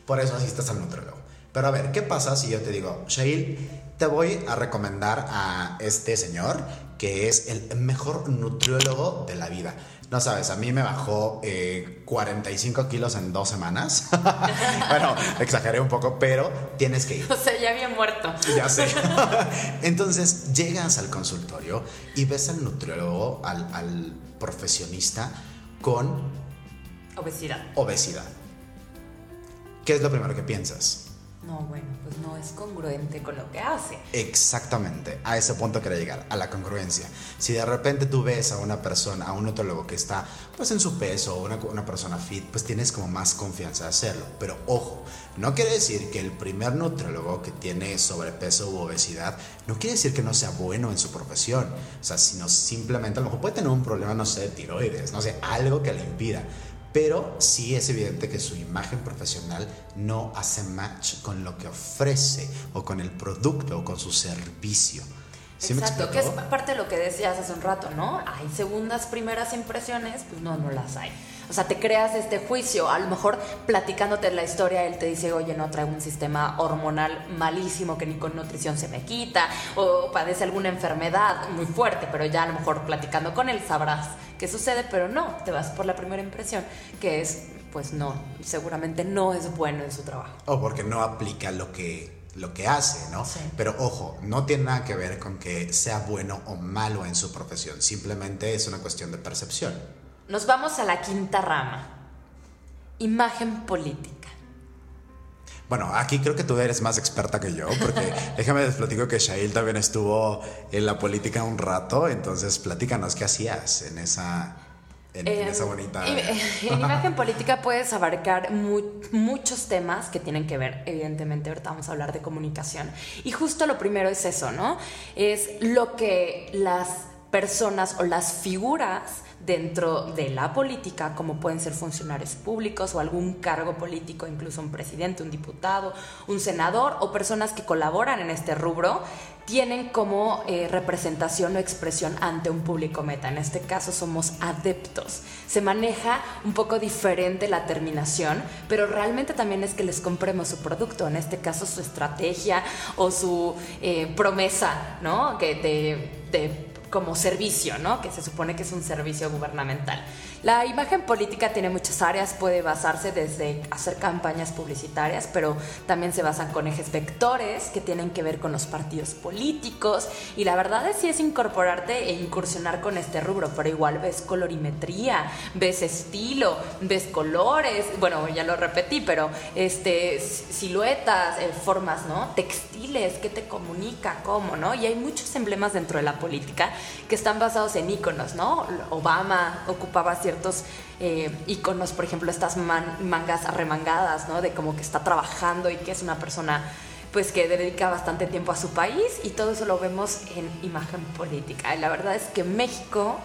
B: Por eso asistes al nutriólogo. Pero a ver, ¿qué pasa si yo te digo, Shail, te voy a recomendar a este señor que es el mejor nutriólogo de la vida? No sabes, a mí me bajó 45 eh, kilos en dos semanas. bueno, exageré un poco, pero tienes que ir.
C: O sea, ya había muerto.
B: Ya sé. Entonces llegas al consultorio y ves al nutriólogo, al, al profesionista con
C: obesidad.
B: Obesidad. ¿Qué es lo primero que piensas?
C: No, bueno, pues no es congruente con lo que hace.
B: Exactamente, a ese punto quería llegar, a la congruencia. Si de repente tú ves a una persona, a un nutrólogo que está pues en su peso, una, una persona fit, pues tienes como más confianza de hacerlo. Pero ojo, no quiere decir que el primer nutrólogo que tiene sobrepeso u obesidad, no quiere decir que no sea bueno en su profesión. O sea, sino simplemente a lo mejor puede tener un problema, no sé, de tiroides, no sé, algo que le impida pero sí es evidente que su imagen profesional no hace match con lo que ofrece o con el producto o con su servicio.
C: Exacto, que es parte de lo que decías hace un rato, ¿no? Hay segundas, primeras impresiones, pues no, no las hay. O sea, te creas este juicio. A lo mejor platicándote la historia, él te dice, oye, no traigo un sistema hormonal malísimo que ni con nutrición se me quita, o padece alguna enfermedad muy fuerte, pero ya a lo mejor platicando con él sabrás qué sucede, pero no, te vas por la primera impresión, que es, pues no, seguramente no es bueno en su trabajo.
B: O porque no aplica lo que lo que hace, ¿no? Pero ojo, no tiene nada que ver con que sea bueno o malo en su profesión, simplemente es una cuestión de percepción.
C: Nos vamos a la quinta rama. Imagen política.
B: Bueno, aquí creo que tú eres más experta que yo, porque déjame les platico que Shail también estuvo en la política un rato, entonces platícanos qué hacías en esa, en, esa em, bonita...
C: En, imagen política puedes abarcar muchos temas que tienen que ver, evidentemente, ahorita vamos a hablar de comunicación. Y justo lo primero es eso, ¿no? Es lo que las personas o las figuras dentro de la política, como pueden ser funcionarios públicos o algún cargo político, incluso un presidente, un diputado, un senador o personas que colaboran en este rubro, tienen como eh, representación o expresión ante un público meta. En este caso somos adeptos. Se maneja un poco diferente la terminación, pero realmente también es que les compremos su producto, en este caso su estrategia o su eh, promesa, ¿no? Que de como servicio, ¿no? Que se supone que es un servicio gubernamental. La imagen política tiene muchas áreas, puede basarse desde hacer campañas publicitarias, pero también se basan con ejes vectores que tienen que ver con los partidos políticos y la verdad es sí es incorporarte e incursionar con este rubro, pero igual ves colorimetría, ves estilo, ves colores, bueno, ya lo repetí, pero este siluetas, eh, formas, ¿no? Textiles, qué te comunica, cómo, ¿no? Y hay muchos emblemas dentro de la política que están basados en iconos, ¿no? Obama ocupaba ciertos eh, iconos, por ejemplo, estas mangas arremangadas. De como que está trabajando y que es una persona pues que dedica bastante tiempo a su país y todo eso lo vemos en imagen política. La verdad es que México,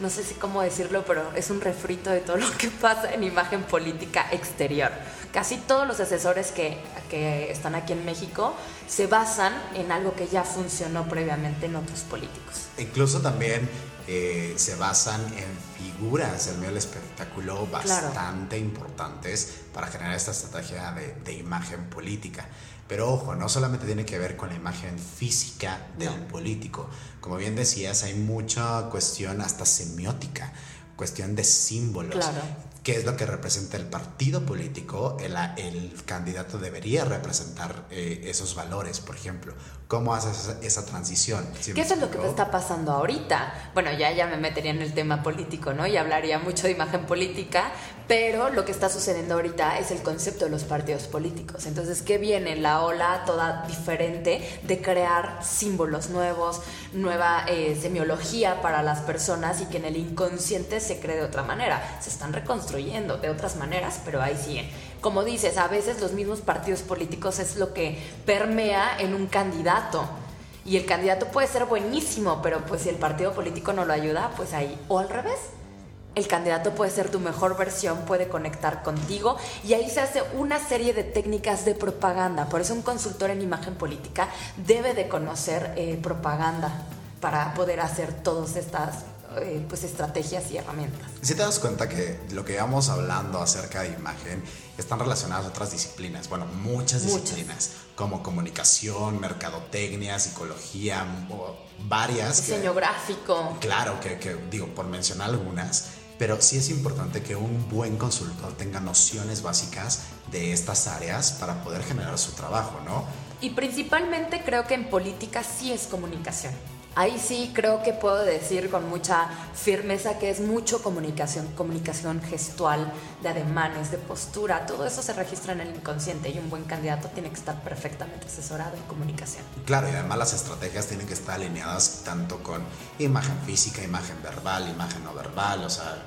C: no sé cómo decirlo, pero es un refrito de todo lo que pasa en imagen política exterior. Casi todos los asesores que, que están aquí en México se basan en algo que ya funcionó previamente en otros políticos.
B: Incluso también eh, se basan en figuras del medio del espectáculo bastante importantes para generar esta estrategia de, de, imagen política. Pero ojo, no solamente tiene que ver con la imagen física del político. Como bien decías, hay mucha cuestión hasta semiótica, cuestión de símbolos. Claro qué es lo que representa el partido político, el, el candidato debería representar eh, esos valores, por ejemplo. ¿Cómo haces esa, transición?
C: ¿Qué es lo que está pasando ahorita? Bueno, ya, ya me metería en el tema político, ¿no? Y hablaría mucho de imagen política, pero lo que está sucediendo ahorita es el concepto de los partidos políticos. Entonces, ¿qué viene? La ola toda diferente de crear símbolos nuevos, nueva eh, semiología para las personas y que en el inconsciente se cree de otra manera. Se están reconstruyendo de otras maneras, pero ahí siguen como dices, a veces los mismos partidos políticos es lo que permea en un candidato. Y el candidato puede ser buenísimo, pero pues si el partido político no lo ayuda, pues ahí. O al revés. El candidato puede ser tu mejor versión, puede conectar contigo y ahí se hace una serie de técnicas de propaganda. Por eso un consultor en imagen política debe de conocer eh, propaganda para poder hacer todas estas eh, pues estrategias y herramientas.
B: Si te das cuenta que lo que íbamos hablando acerca de imagen están relacionadas a otras disciplinas, bueno, muchas disciplinas, como comunicación, mercadotecnia, psicología, varias.
C: Diseño gráfico.
B: Claro, que, que digo, por mencionar algunas, pero sí es importante que un buen consultor tenga nociones básicas de estas áreas para poder generar su trabajo, ¿no?
C: Y principalmente creo que en política sí es comunicación Ahí sí creo que puedo decir con mucha firmeza que es mucho comunicación, comunicación gestual, de ademanes, de postura, todo eso se registra en el inconsciente y un buen candidato tiene que estar perfectamente asesorado en comunicación.
B: Claro, y además las estrategias tienen que estar alineadas tanto con imagen física, imagen verbal, imagen no verbal, o sea,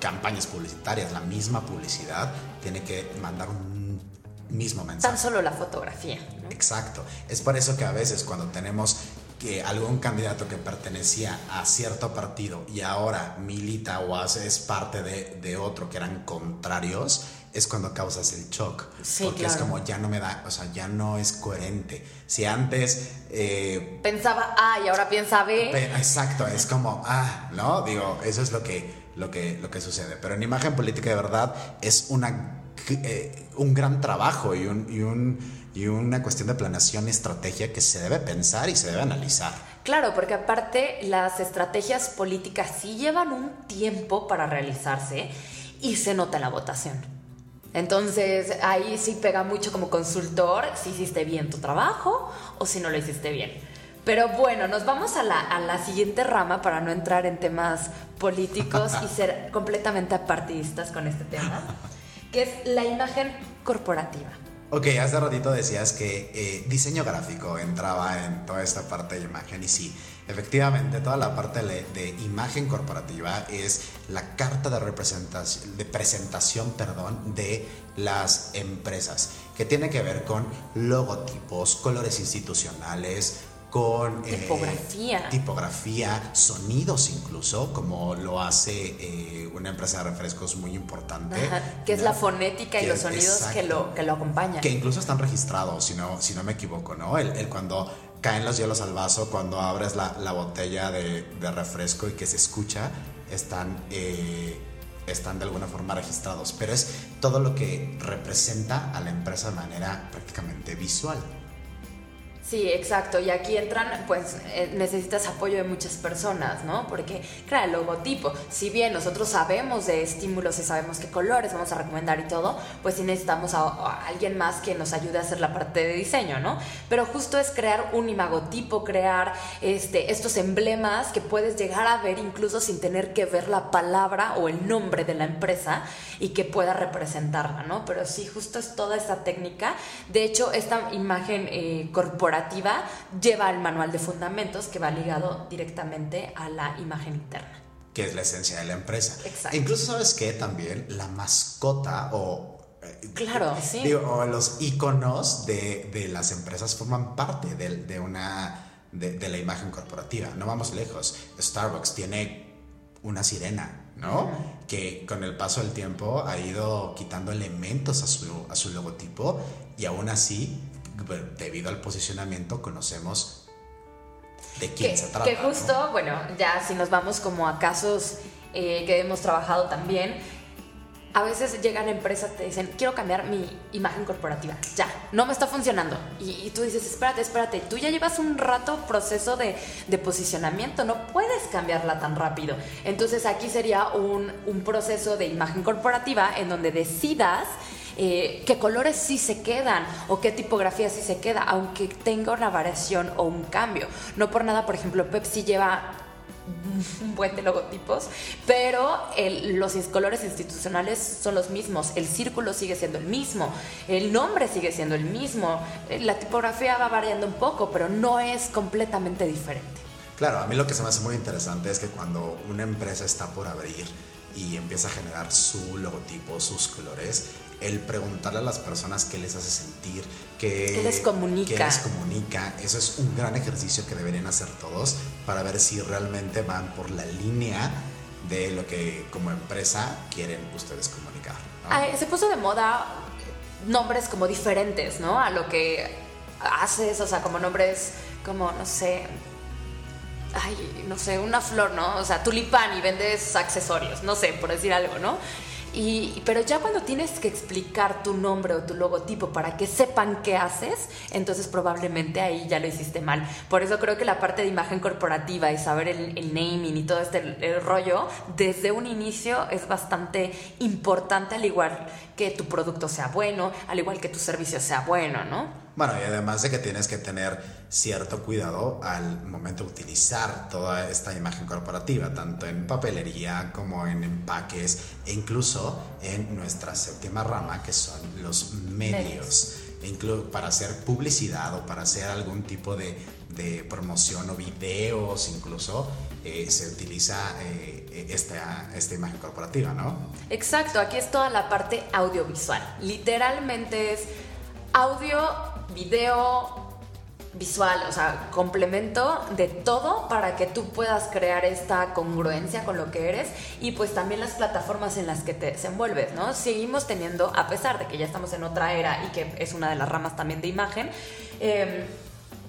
B: campañas publicitarias, la misma publicidad tiene que mandar un mismo mensaje.
C: Tan solo la fotografía.
B: Exacto. Es por eso que a veces cuando tenemos que algún candidato que pertenecía a cierto partido y ahora milita o es parte de, otro que eran contrarios, es cuando causas el shock. porque es como ya no me da, o sea, ya no es coherente. Si antes...
C: Eh, Pensaba A y ahora piensa B.
B: Exacto, es como, ah, ¿no? Digo, eso es lo que, lo que, lo que sucede. Pero en imagen política de verdad es una, eh, un gran trabajo y un, y un y una cuestión de planeación y estrategia que se debe pensar y se debe analizar.
C: Claro, porque aparte las estrategias políticas sí llevan un tiempo para realizarse y se nota la votación. Entonces ahí sí pega mucho como consultor si hiciste bien tu trabajo o si no lo hiciste bien. Pero bueno, nos vamos a la, a la siguiente rama para no entrar en temas políticos y ser completamente apartidistas con este tema, que es la imagen corporativa.
B: Ok, hace ratito decías que eh, diseño gráfico entraba en toda esta parte de imagen y sí, efectivamente toda la parte de, imagen corporativa es la carta de representación, de presentación, perdón, de las empresas, que tiene que ver con logotipos, colores institucionales, con
C: eh, tipografía.
B: tipografía, sonidos incluso, como lo hace eh, una empresa de refrescos muy importante.
C: que es la fonética y los sonidos que lo, que lo acompañan.
B: Que incluso están registrados, si no, si no me equivoco, ¿no? El, cuando caen los hielos al vaso, cuando abres la, la botella de, de, refresco y que se escucha, están... Eh, están de alguna forma registrados, pero es todo lo que representa a la empresa de manera prácticamente visual.
C: Sí, exacto. Y aquí entran, pues eh, necesitas apoyo de muchas personas, ¿no? Porque, claro, el logotipo, si bien nosotros sabemos de estímulos y sabemos qué colores vamos a recomendar y todo, pues sí necesitamos a, alguien más que nos ayude a hacer la parte de diseño, ¿no? Pero justo es crear un imagotipo, crear este, estos emblemas que puedes llegar a ver incluso sin tener que ver la palabra o el nombre de la empresa y que pueda representarla, ¿no? Pero sí, justo es toda esa técnica. De hecho, esta imagen eh, corporativa lleva el manual de fundamentos que va ligado directamente a la imagen interna.
B: Que es la esencia de la empresa.
C: Exacto.
B: E incluso sabes que también la mascota o
C: eh, Claro, sí.
B: o los iconos de, de, las empresas forman parte de, de una de, de, la imagen corporativa. No vamos lejos. Starbucks tiene una sirena, ¿no? Que con el paso del tiempo ha ido quitando elementos a su, a su logotipo y aún así debido al posicionamiento conocemos de quién se trata.
C: Que justo, bueno, ya si nos vamos como a casos eh, que hemos trabajado también, a veces llegan empresas te dicen, quiero cambiar mi imagen corporativa, ya, no me está funcionando. Y, tú dices, espérate, espérate, tú ya llevas un rato proceso de, de, posicionamiento, no puedes cambiarla tan rápido. Entonces aquí sería un, un proceso de imagen corporativa en donde decidas eh, qué colores sí se quedan o qué tipografía sí se queda, aunque tenga una variación o un cambio. No por nada, por ejemplo, Pepsi lleva un buen de logotipos, pero los colores institucionales son los mismos, el círculo sigue siendo el mismo, el nombre sigue siendo el mismo, eh, la tipografía va variando un poco, pero no es completamente diferente.
B: Claro, a mí lo que se me hace muy interesante es que cuando una empresa está por abrir y empieza a generar su logotipo, sus colores, el preguntarle a las personas qué les hace sentir, qué,
C: les comunica.
B: les comunica. Eso es un gran ejercicio que deberían hacer todos para ver si realmente van por la línea de lo que como empresa quieren ustedes comunicar.
C: se puso de moda nombres como diferentes, ¿no? A lo que haces, o sea, como nombres como, no sé, ay, no sé, una flor, ¿no? O sea, tulipán y vendes accesorios, no sé, por decir algo, ¿no? Y, pero ya cuando tienes que explicar tu nombre o tu logotipo para que sepan qué haces, entonces probablemente ahí ya lo hiciste mal. Por eso creo que la parte de imagen corporativa y saber el, naming y todo este rollo, desde un inicio es bastante importante, al igual que tu producto sea bueno, al igual que tu servicio sea bueno, ¿no?
B: Bueno, y además de que tienes que tener cierto cuidado al momento de utilizar toda esta imagen corporativa, tanto en papelería como en empaques e incluso en nuestra séptima rama, que son los medios. Incluso para hacer publicidad o para hacer algún tipo de, de promoción o videos, incluso eh, se utiliza eh, esta, esta imagen corporativa, ¿no?
C: Exacto, aquí es toda la parte audiovisual. Literalmente es audio, video, visual, o sea, complemento de todo para que tú puedas crear esta congruencia con lo que eres y pues también las plataformas en las que te desenvuelves, ¿no? Seguimos teniendo, a pesar de que ya estamos en otra era y que es una de las ramas también de imagen, eh,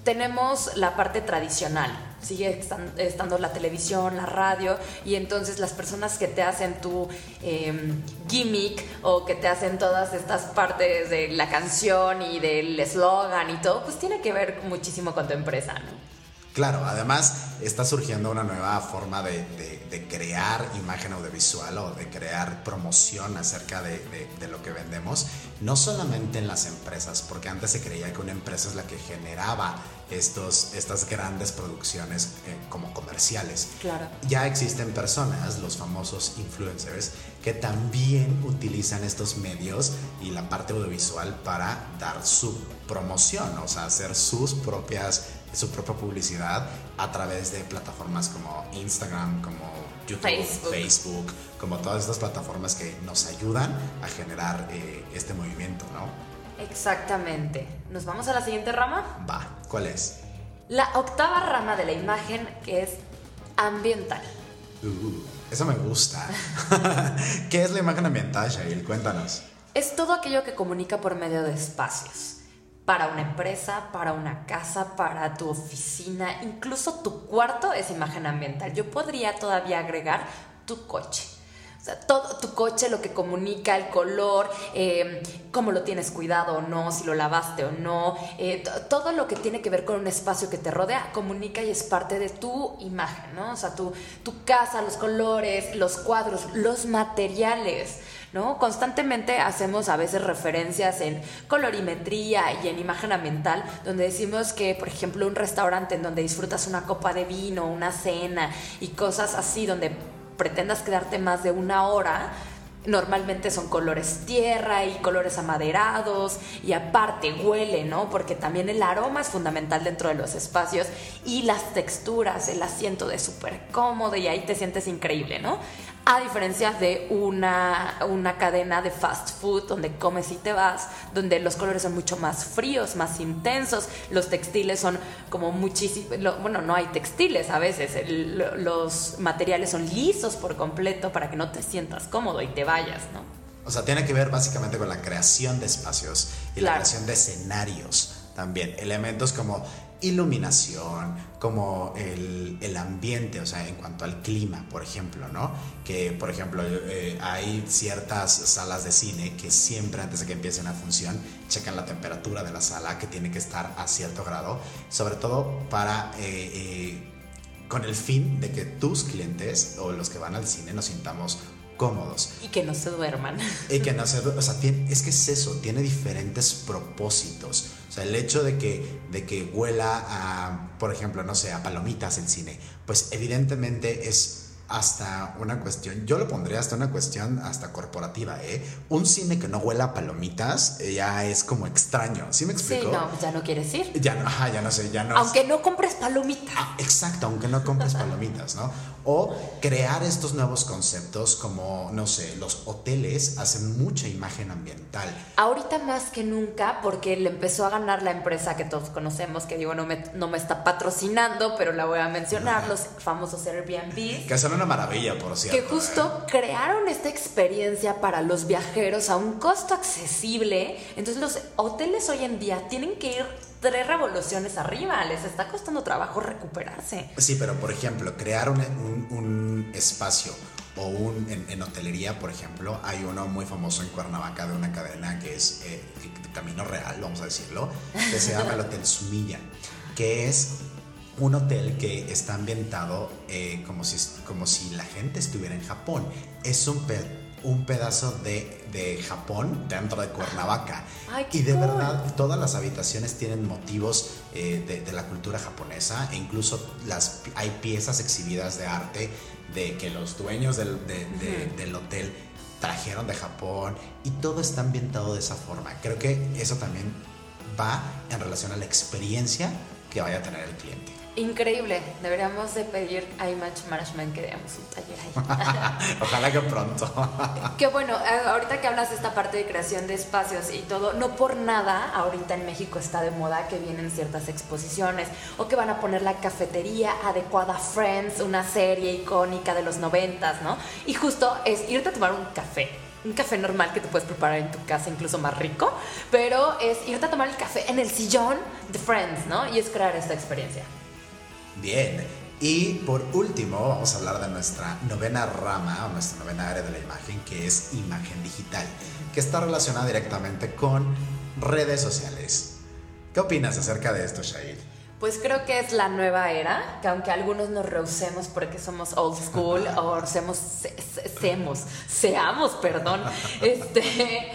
C: tenemos la parte tradicional, sigue estando la televisión, la radio, y entonces las personas que te hacen tu em, gimmick o que te hacen todas estas partes de la canción y del eslogan y todo, pues tiene que ver muchísimo con tu empresa, ¿no?
B: Claro, además está surgiendo una nueva forma de, crear imagen audiovisual o de crear promoción acerca de, lo que vendemos, no solamente en las empresas, porque antes se creía que una empresa es la que generaba estos, estas grandes producciones eh, como comerciales.
C: Claro.
B: Ya existen personas, los famosos influencers, que también utilizan estos medios y la parte audiovisual para dar su promoción, o sea, hacer sus propias su propia publicidad a través de plataformas como Instagram, como YouTube, Facebook, como todas estas plataformas que nos ayudan a generar eh, este movimiento, ¿no?
C: Exactamente. ¿Nos vamos a la siguiente rama?
B: Va, ¿cuál es?
C: La octava rama de la imagen que es ambiental.
B: Uh, eso me gusta. ¿Qué es la imagen ambiental, Shail? Cuéntanos.
C: Es todo aquello que comunica por medio de espacios para una empresa, para una casa, para tu oficina, incluso tu cuarto es imagen ambiental. Yo podría todavía agregar tu coche. O sea, todo tu coche, lo que comunica, el color, em, cómo lo tienes cuidado o no, si lo lavaste o no, eh, todo lo que tiene que ver con un espacio que te rodea, comunica y es parte de tu imagen, ¿no? O sea, tu, tu casa, los colores, los cuadros, los materiales. ¿no? Constantemente hacemos a veces referencias en colorimetría y en imagen ambiental, donde decimos que, por ejemplo, un restaurante en donde disfrutas una copa de vino, una cena y cosas así, donde pretendas quedarte más de una hora, normalmente son colores tierra y colores amaderados y aparte huele, ¿no? Porque también el aroma es fundamental dentro de los espacios y las texturas, el asiento de súper cómodo y ahí te sientes increíble, ¿no? A diferencia de una, una, cadena de fast food donde comes y te vas, donde los colores son mucho más fríos, más intensos, los textiles son como muchísimo, bueno, no hay textiles a veces, los materiales son lisos por completo para que no te sientas cómodo y te vayas, ¿no?
B: O sea, tiene que ver básicamente con la creación de espacios y la creación de escenarios también. Elementos como iluminación, como el, el, ambiente, o sea, en cuanto al clima, por ejemplo, ¿no? Que, por ejemplo, eh, hay ciertas salas de cine que siempre antes de que empiece una función checan la temperatura de la sala que tiene que estar a cierto grado, sobre todo para... Eh, eh, con el fin de que tus clientes o los que van al cine nos sintamos cómodos.
C: Y que no se duerman.
B: Y que no se duerman. O sea, es que es eso, tiene diferentes propósitos. O sea, el hecho de que, de que huela a, por ejemplo, no sé, a palomitas el cine, pues evidentemente es hasta una cuestión, yo lo pondría hasta una cuestión hasta corporativa, ¿eh? Un cine que no huela a palomitas eh, ya es como extraño, ¿sí me explico?
C: Sí, no, pues ya no quieres ir.
B: Ya no, ajá, ya no sé, ya no.
C: Aunque no compres palomitas.
B: Ah, exacto, aunque no compres palomitas, ¿no? O crear estos nuevos conceptos como, no sé, los hoteles hacen mucha imagen ambiental.
C: Ahorita más que nunca, porque le empezó a ganar la empresa que todos conocemos, que digo, no me, no me está patrocinando, pero la voy a mencionar, los famosos Airbnb.
B: Que son una maravilla, por cierto.
C: Que justo ¿eh? crearon esta experiencia para los viajeros a un costo accesible. Entonces los hoteles hoy en día tienen que ir tres revoluciones arriba, les está costando trabajo recuperarse.
B: Sí, pero por ejemplo, crear un, espacio o un, en, hotelería, por ejemplo, hay uno muy famoso en Cuernavaca de una cadena que es eh, Camino Real, vamos a decirlo, que se llama el Hotel Sumilla, que es un hotel que está ambientado eh, como, si, como si la gente estuviera en Japón. Es un un pedazo de, de Japón dentro de Cuernavaca.
C: Ay,
B: y de
C: cool.
B: verdad, todas las habitaciones tienen motivos eh, de, de la cultura japonesa e incluso las, hay piezas exhibidas de arte de que los dueños del, de- de- del hotel trajeron de Japón y todo está ambientado de esa forma. Creo que eso también va en relación a la experiencia que vaya a tener el cliente.
C: Increíble. Deberíamos de pedir a Image Management que demos un taller ahí.
B: Ojalá que pronto.
C: Qué bueno, eh, ahorita que hablas de esta parte de creación de espacios y todo, no por nada ahorita en México está de moda que vienen ciertas exposiciones o que van a poner la cafetería adecuada Friends, una serie icónica de los noventas, ¿no? Y justo es irte a tomar un café. Un café normal que te puedes preparar en tu casa, incluso más rico, pero es irte a tomar el café en el sillón de Friends, ¿no? Y es crear esta experiencia.
B: Bien. Y por último, vamos a hablar de nuestra novena rama o nuestra novena área de la imagen, que es imagen digital, que está relacionada directamente con redes sociales. ¿Qué opinas acerca de esto, Shahid?
C: Pues creo que es la nueva era, que aunque algunos nos rehusemos porque somos old school o seamos, se- se- seamos, seamos, perdón, este,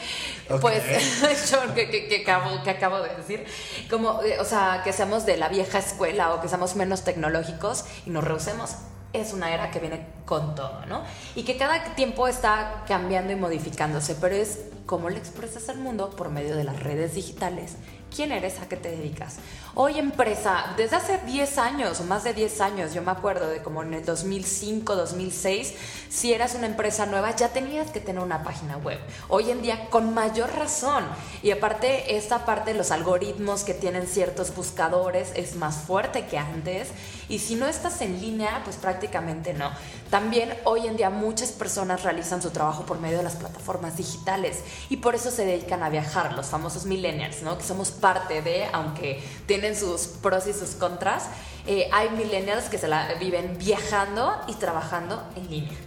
C: Pues yo que, que- que acabo, que acabo de decir, como, eh, o sea, que seamos de la vieja escuela o que seamos menos tecnológicos y nos rehusemos, es una era que viene con todo, ¿no? Y que cada tiempo está cambiando y modificándose, pero es cómo le expresas al mundo por medio de las redes digitales. ¿Quién eres? ¿A qué te dedicas? Hoy empresa, desde hace 10 años o más de 10 años, yo me acuerdo de como en el 2005, 2006, si eras una empresa nueva ya tenías que tener una página web. Hoy en día con mayor razón. Y aparte esta parte de los algoritmos que tienen ciertos buscadores es más fuerte que antes. Y si no estás en línea, pues prácticamente no. También hoy en día muchas personas realizan su trabajo por medio de las plataformas digitales y por eso se dedican a viajar, los famosos millennials, ¿no? Que somos parte de, aunque tienen sus pros y sus contras, eh, hay millennials que se la viven viajando y trabajando en línea.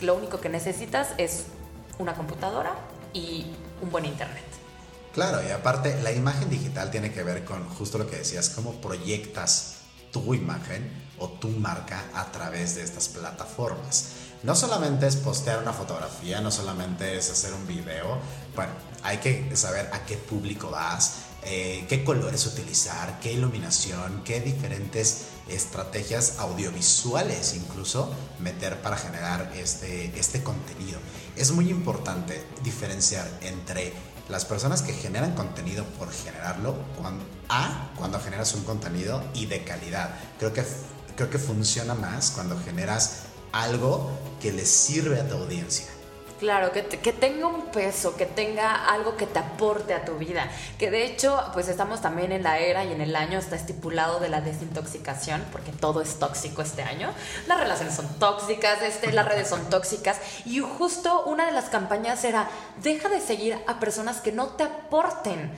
C: Lo único que necesitas es una computadora y un buen internet.
B: Claro, y aparte la imagen digital tiene que ver con justo lo que decías, cómo proyectas tu imagen o tu marca a través de estas plataformas. No solamente es postear una fotografía, no solamente es hacer un video, bueno, hay que saber a qué público vas, eh, qué colores utilizar, qué iluminación, qué diferentes estrategias audiovisuales incluso meter para generar este, este contenido. Es muy importante diferenciar entre las personas que generan contenido por generarlo, A, cuando generas un contenido y de calidad. Creo que, creo que funciona más cuando generas algo que le sirve a tu audiencia.
C: Claro, que, que tenga un peso, que tenga algo que te aporte a tu vida. Que de hecho, pues estamos también en la era y en el año está estipulado de la desintoxicación, porque todo es tóxico este año. Las relaciones son tóxicas, este, las redes son tóxicas. Y justo una de las campañas era, deja de seguir a personas que no te aporten.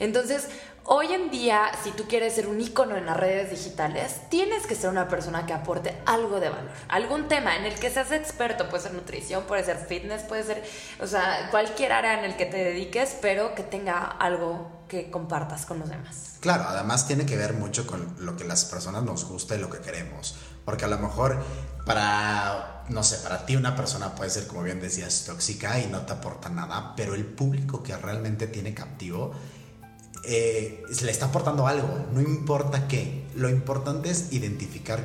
C: Entonces, hoy en día, si tú quieres ser un ícono en las redes digitales, tienes que ser una persona que aporte algo de valor, algún tema en el que seas experto, puede ser nutrición, puede ser fitness, puede ser, o sea, cualquier área en el que te dediques, pero que tenga algo que compartas con los demás.
B: Claro, además tiene que ver mucho con lo que las personas nos gusta y lo que queremos. Porque a lo mejor para, no sé, para ti una persona puede ser, como bien decías, tóxica y no te aporta nada, pero el público que realmente tiene captivo eh, le está aportando algo, no importa qué. Lo importante es identificar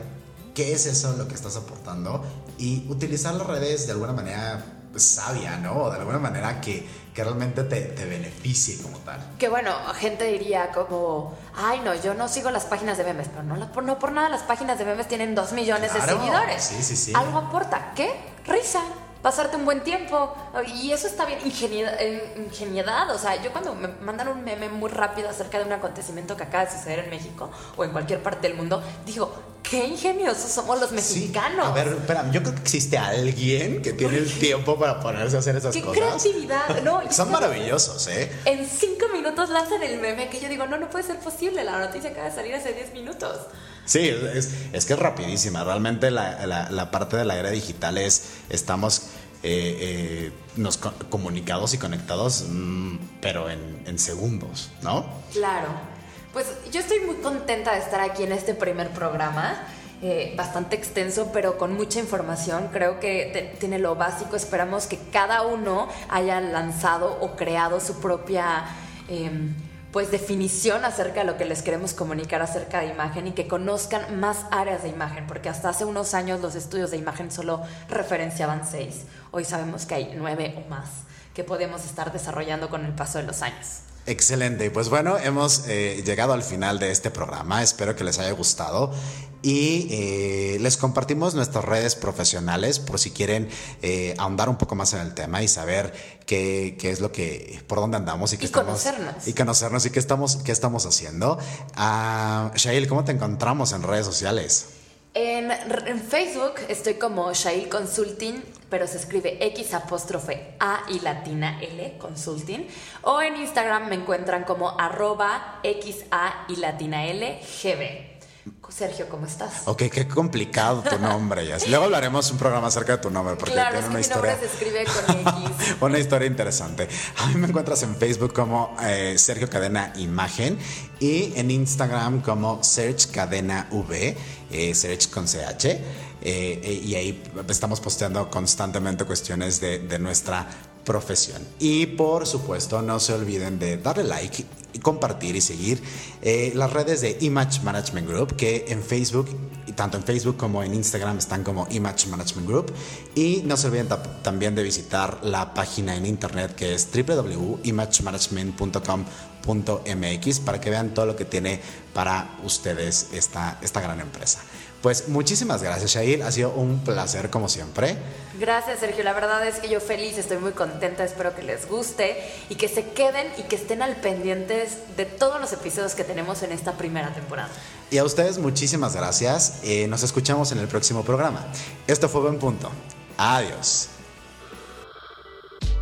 B: qué es eso lo que estás aportando y utilizar las redes de alguna manera sabia, ¿no? De alguna manera que, que realmente te, te beneficie como tal.
C: Que bueno, gente diría como, ay no, yo no sigo las páginas de memes, pero no, la- no por nada las páginas de memes tienen dos millones
B: Claro,
C: de seguidores.
B: sí, sí, sí.
C: Algo aporta, ¿qué? Risa, pasarte un buen tiempo. Y eso está bien, ingeniedad, eh, ingeniedad. O sea, yo cuando me mandan un meme muy rápido acerca de un acontecimiento que acaba de suceder en México o en cualquier parte del mundo, digo, qué ingeniosos somos los
B: Sí.
C: mexicanos.
B: A ver, espera, yo creo que existe alguien que tiene el tiempo para ponerse a hacer esas
C: qué
B: cosas.
C: creatividad, ¿no?
B: Son maravillosos, ¿eh?
C: En cinco minutos lanzan el meme que yo digo, no, no puede ser posible, la noticia acaba de salir hace 10 minutos.
B: Sí, es, es que es rapidísima. Realmente la, la- la parte de la era digital es, estamos eh, eh, nos co- comunicados y conectados, mm, pero en, en segundos, ¿no?
C: Claro. Pues yo estoy muy contenta de estar aquí en este primer programa. eh, bastante extenso, pero con mucha información. Creo que tiene lo básico. Esperamos que cada uno haya lanzado o creado su propia... Em, pues definición acerca de lo que les queremos comunicar acerca de imagen y que conozcan más áreas de imagen, porque hasta hace unos años los estudios de imagen solo referenciaban seis. Hoy sabemos que hay nueve o más que podemos estar desarrollando con el paso de los años.
B: Excelente, pues bueno, hemos eh, llegado al final de este programa, espero que les haya gustado y eh, les compartimos nuestras redes profesionales por si quieren eh, ahondar un poco más en el tema y saber qué, qué es lo que, por dónde andamos y qué
C: y conocernos.
B: Y conocernos y qué estamos, qué estamos haciendo. Uh, Shail, ¿cómo te encontramos en redes sociales?
C: En, en, Facebook estoy como Shail Consulting, pero se escribe X apóstrofe A y latina L Consulting. O en Instagram me encuentran como arroba X A y latina L GB. Sergio, ¿cómo estás?
B: Ok, qué complicado tu nombre. Luego hablaremos un programa acerca de tu nombre porque
C: claro,
B: tiene
C: es
B: una
C: mi
B: historia.
C: Nombre se escribe con X.
B: una historia interesante. A mí me encuentras en Facebook como eh, Sergio Cadena Imagen y en Instagram como Search Cadena V, eh, Search con CH. Eh, y ahí estamos posteando constantemente cuestiones de, de nuestra profesión. Y por supuesto, no se olviden de darle like compartir y seguir eh, las redes de Image Management Group, que en Facebook, tanto en Facebook como en Instagram, están como Image Management Group. Y no se olviden también de visitar la página en internet que es www.imagemanagement.com.mx para que vean todo lo que tiene para ustedes esta, esta gran empresa. Pues muchísimas gracias, Shail. Ha sido un placer como siempre.
C: Gracias, Sergio. La verdad es que yo feliz, estoy muy contenta. Espero que les guste y que se queden y que estén al pendientes de todos los episodios que tenemos en esta primera temporada.
B: Y a ustedes muchísimas gracias. Eh, nos escuchamos en el próximo programa. Esto fue Buen Punto. Adiós.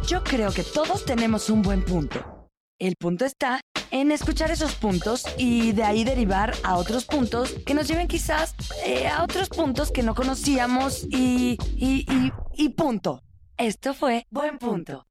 A: Yo creo que todos tenemos un buen punto. El punto está en escuchar esos puntos y de ahí derivar a otros puntos que nos lleven quizás eh, a otros puntos que no conocíamos y, y, y, y punto. Esto fue Buen Punto.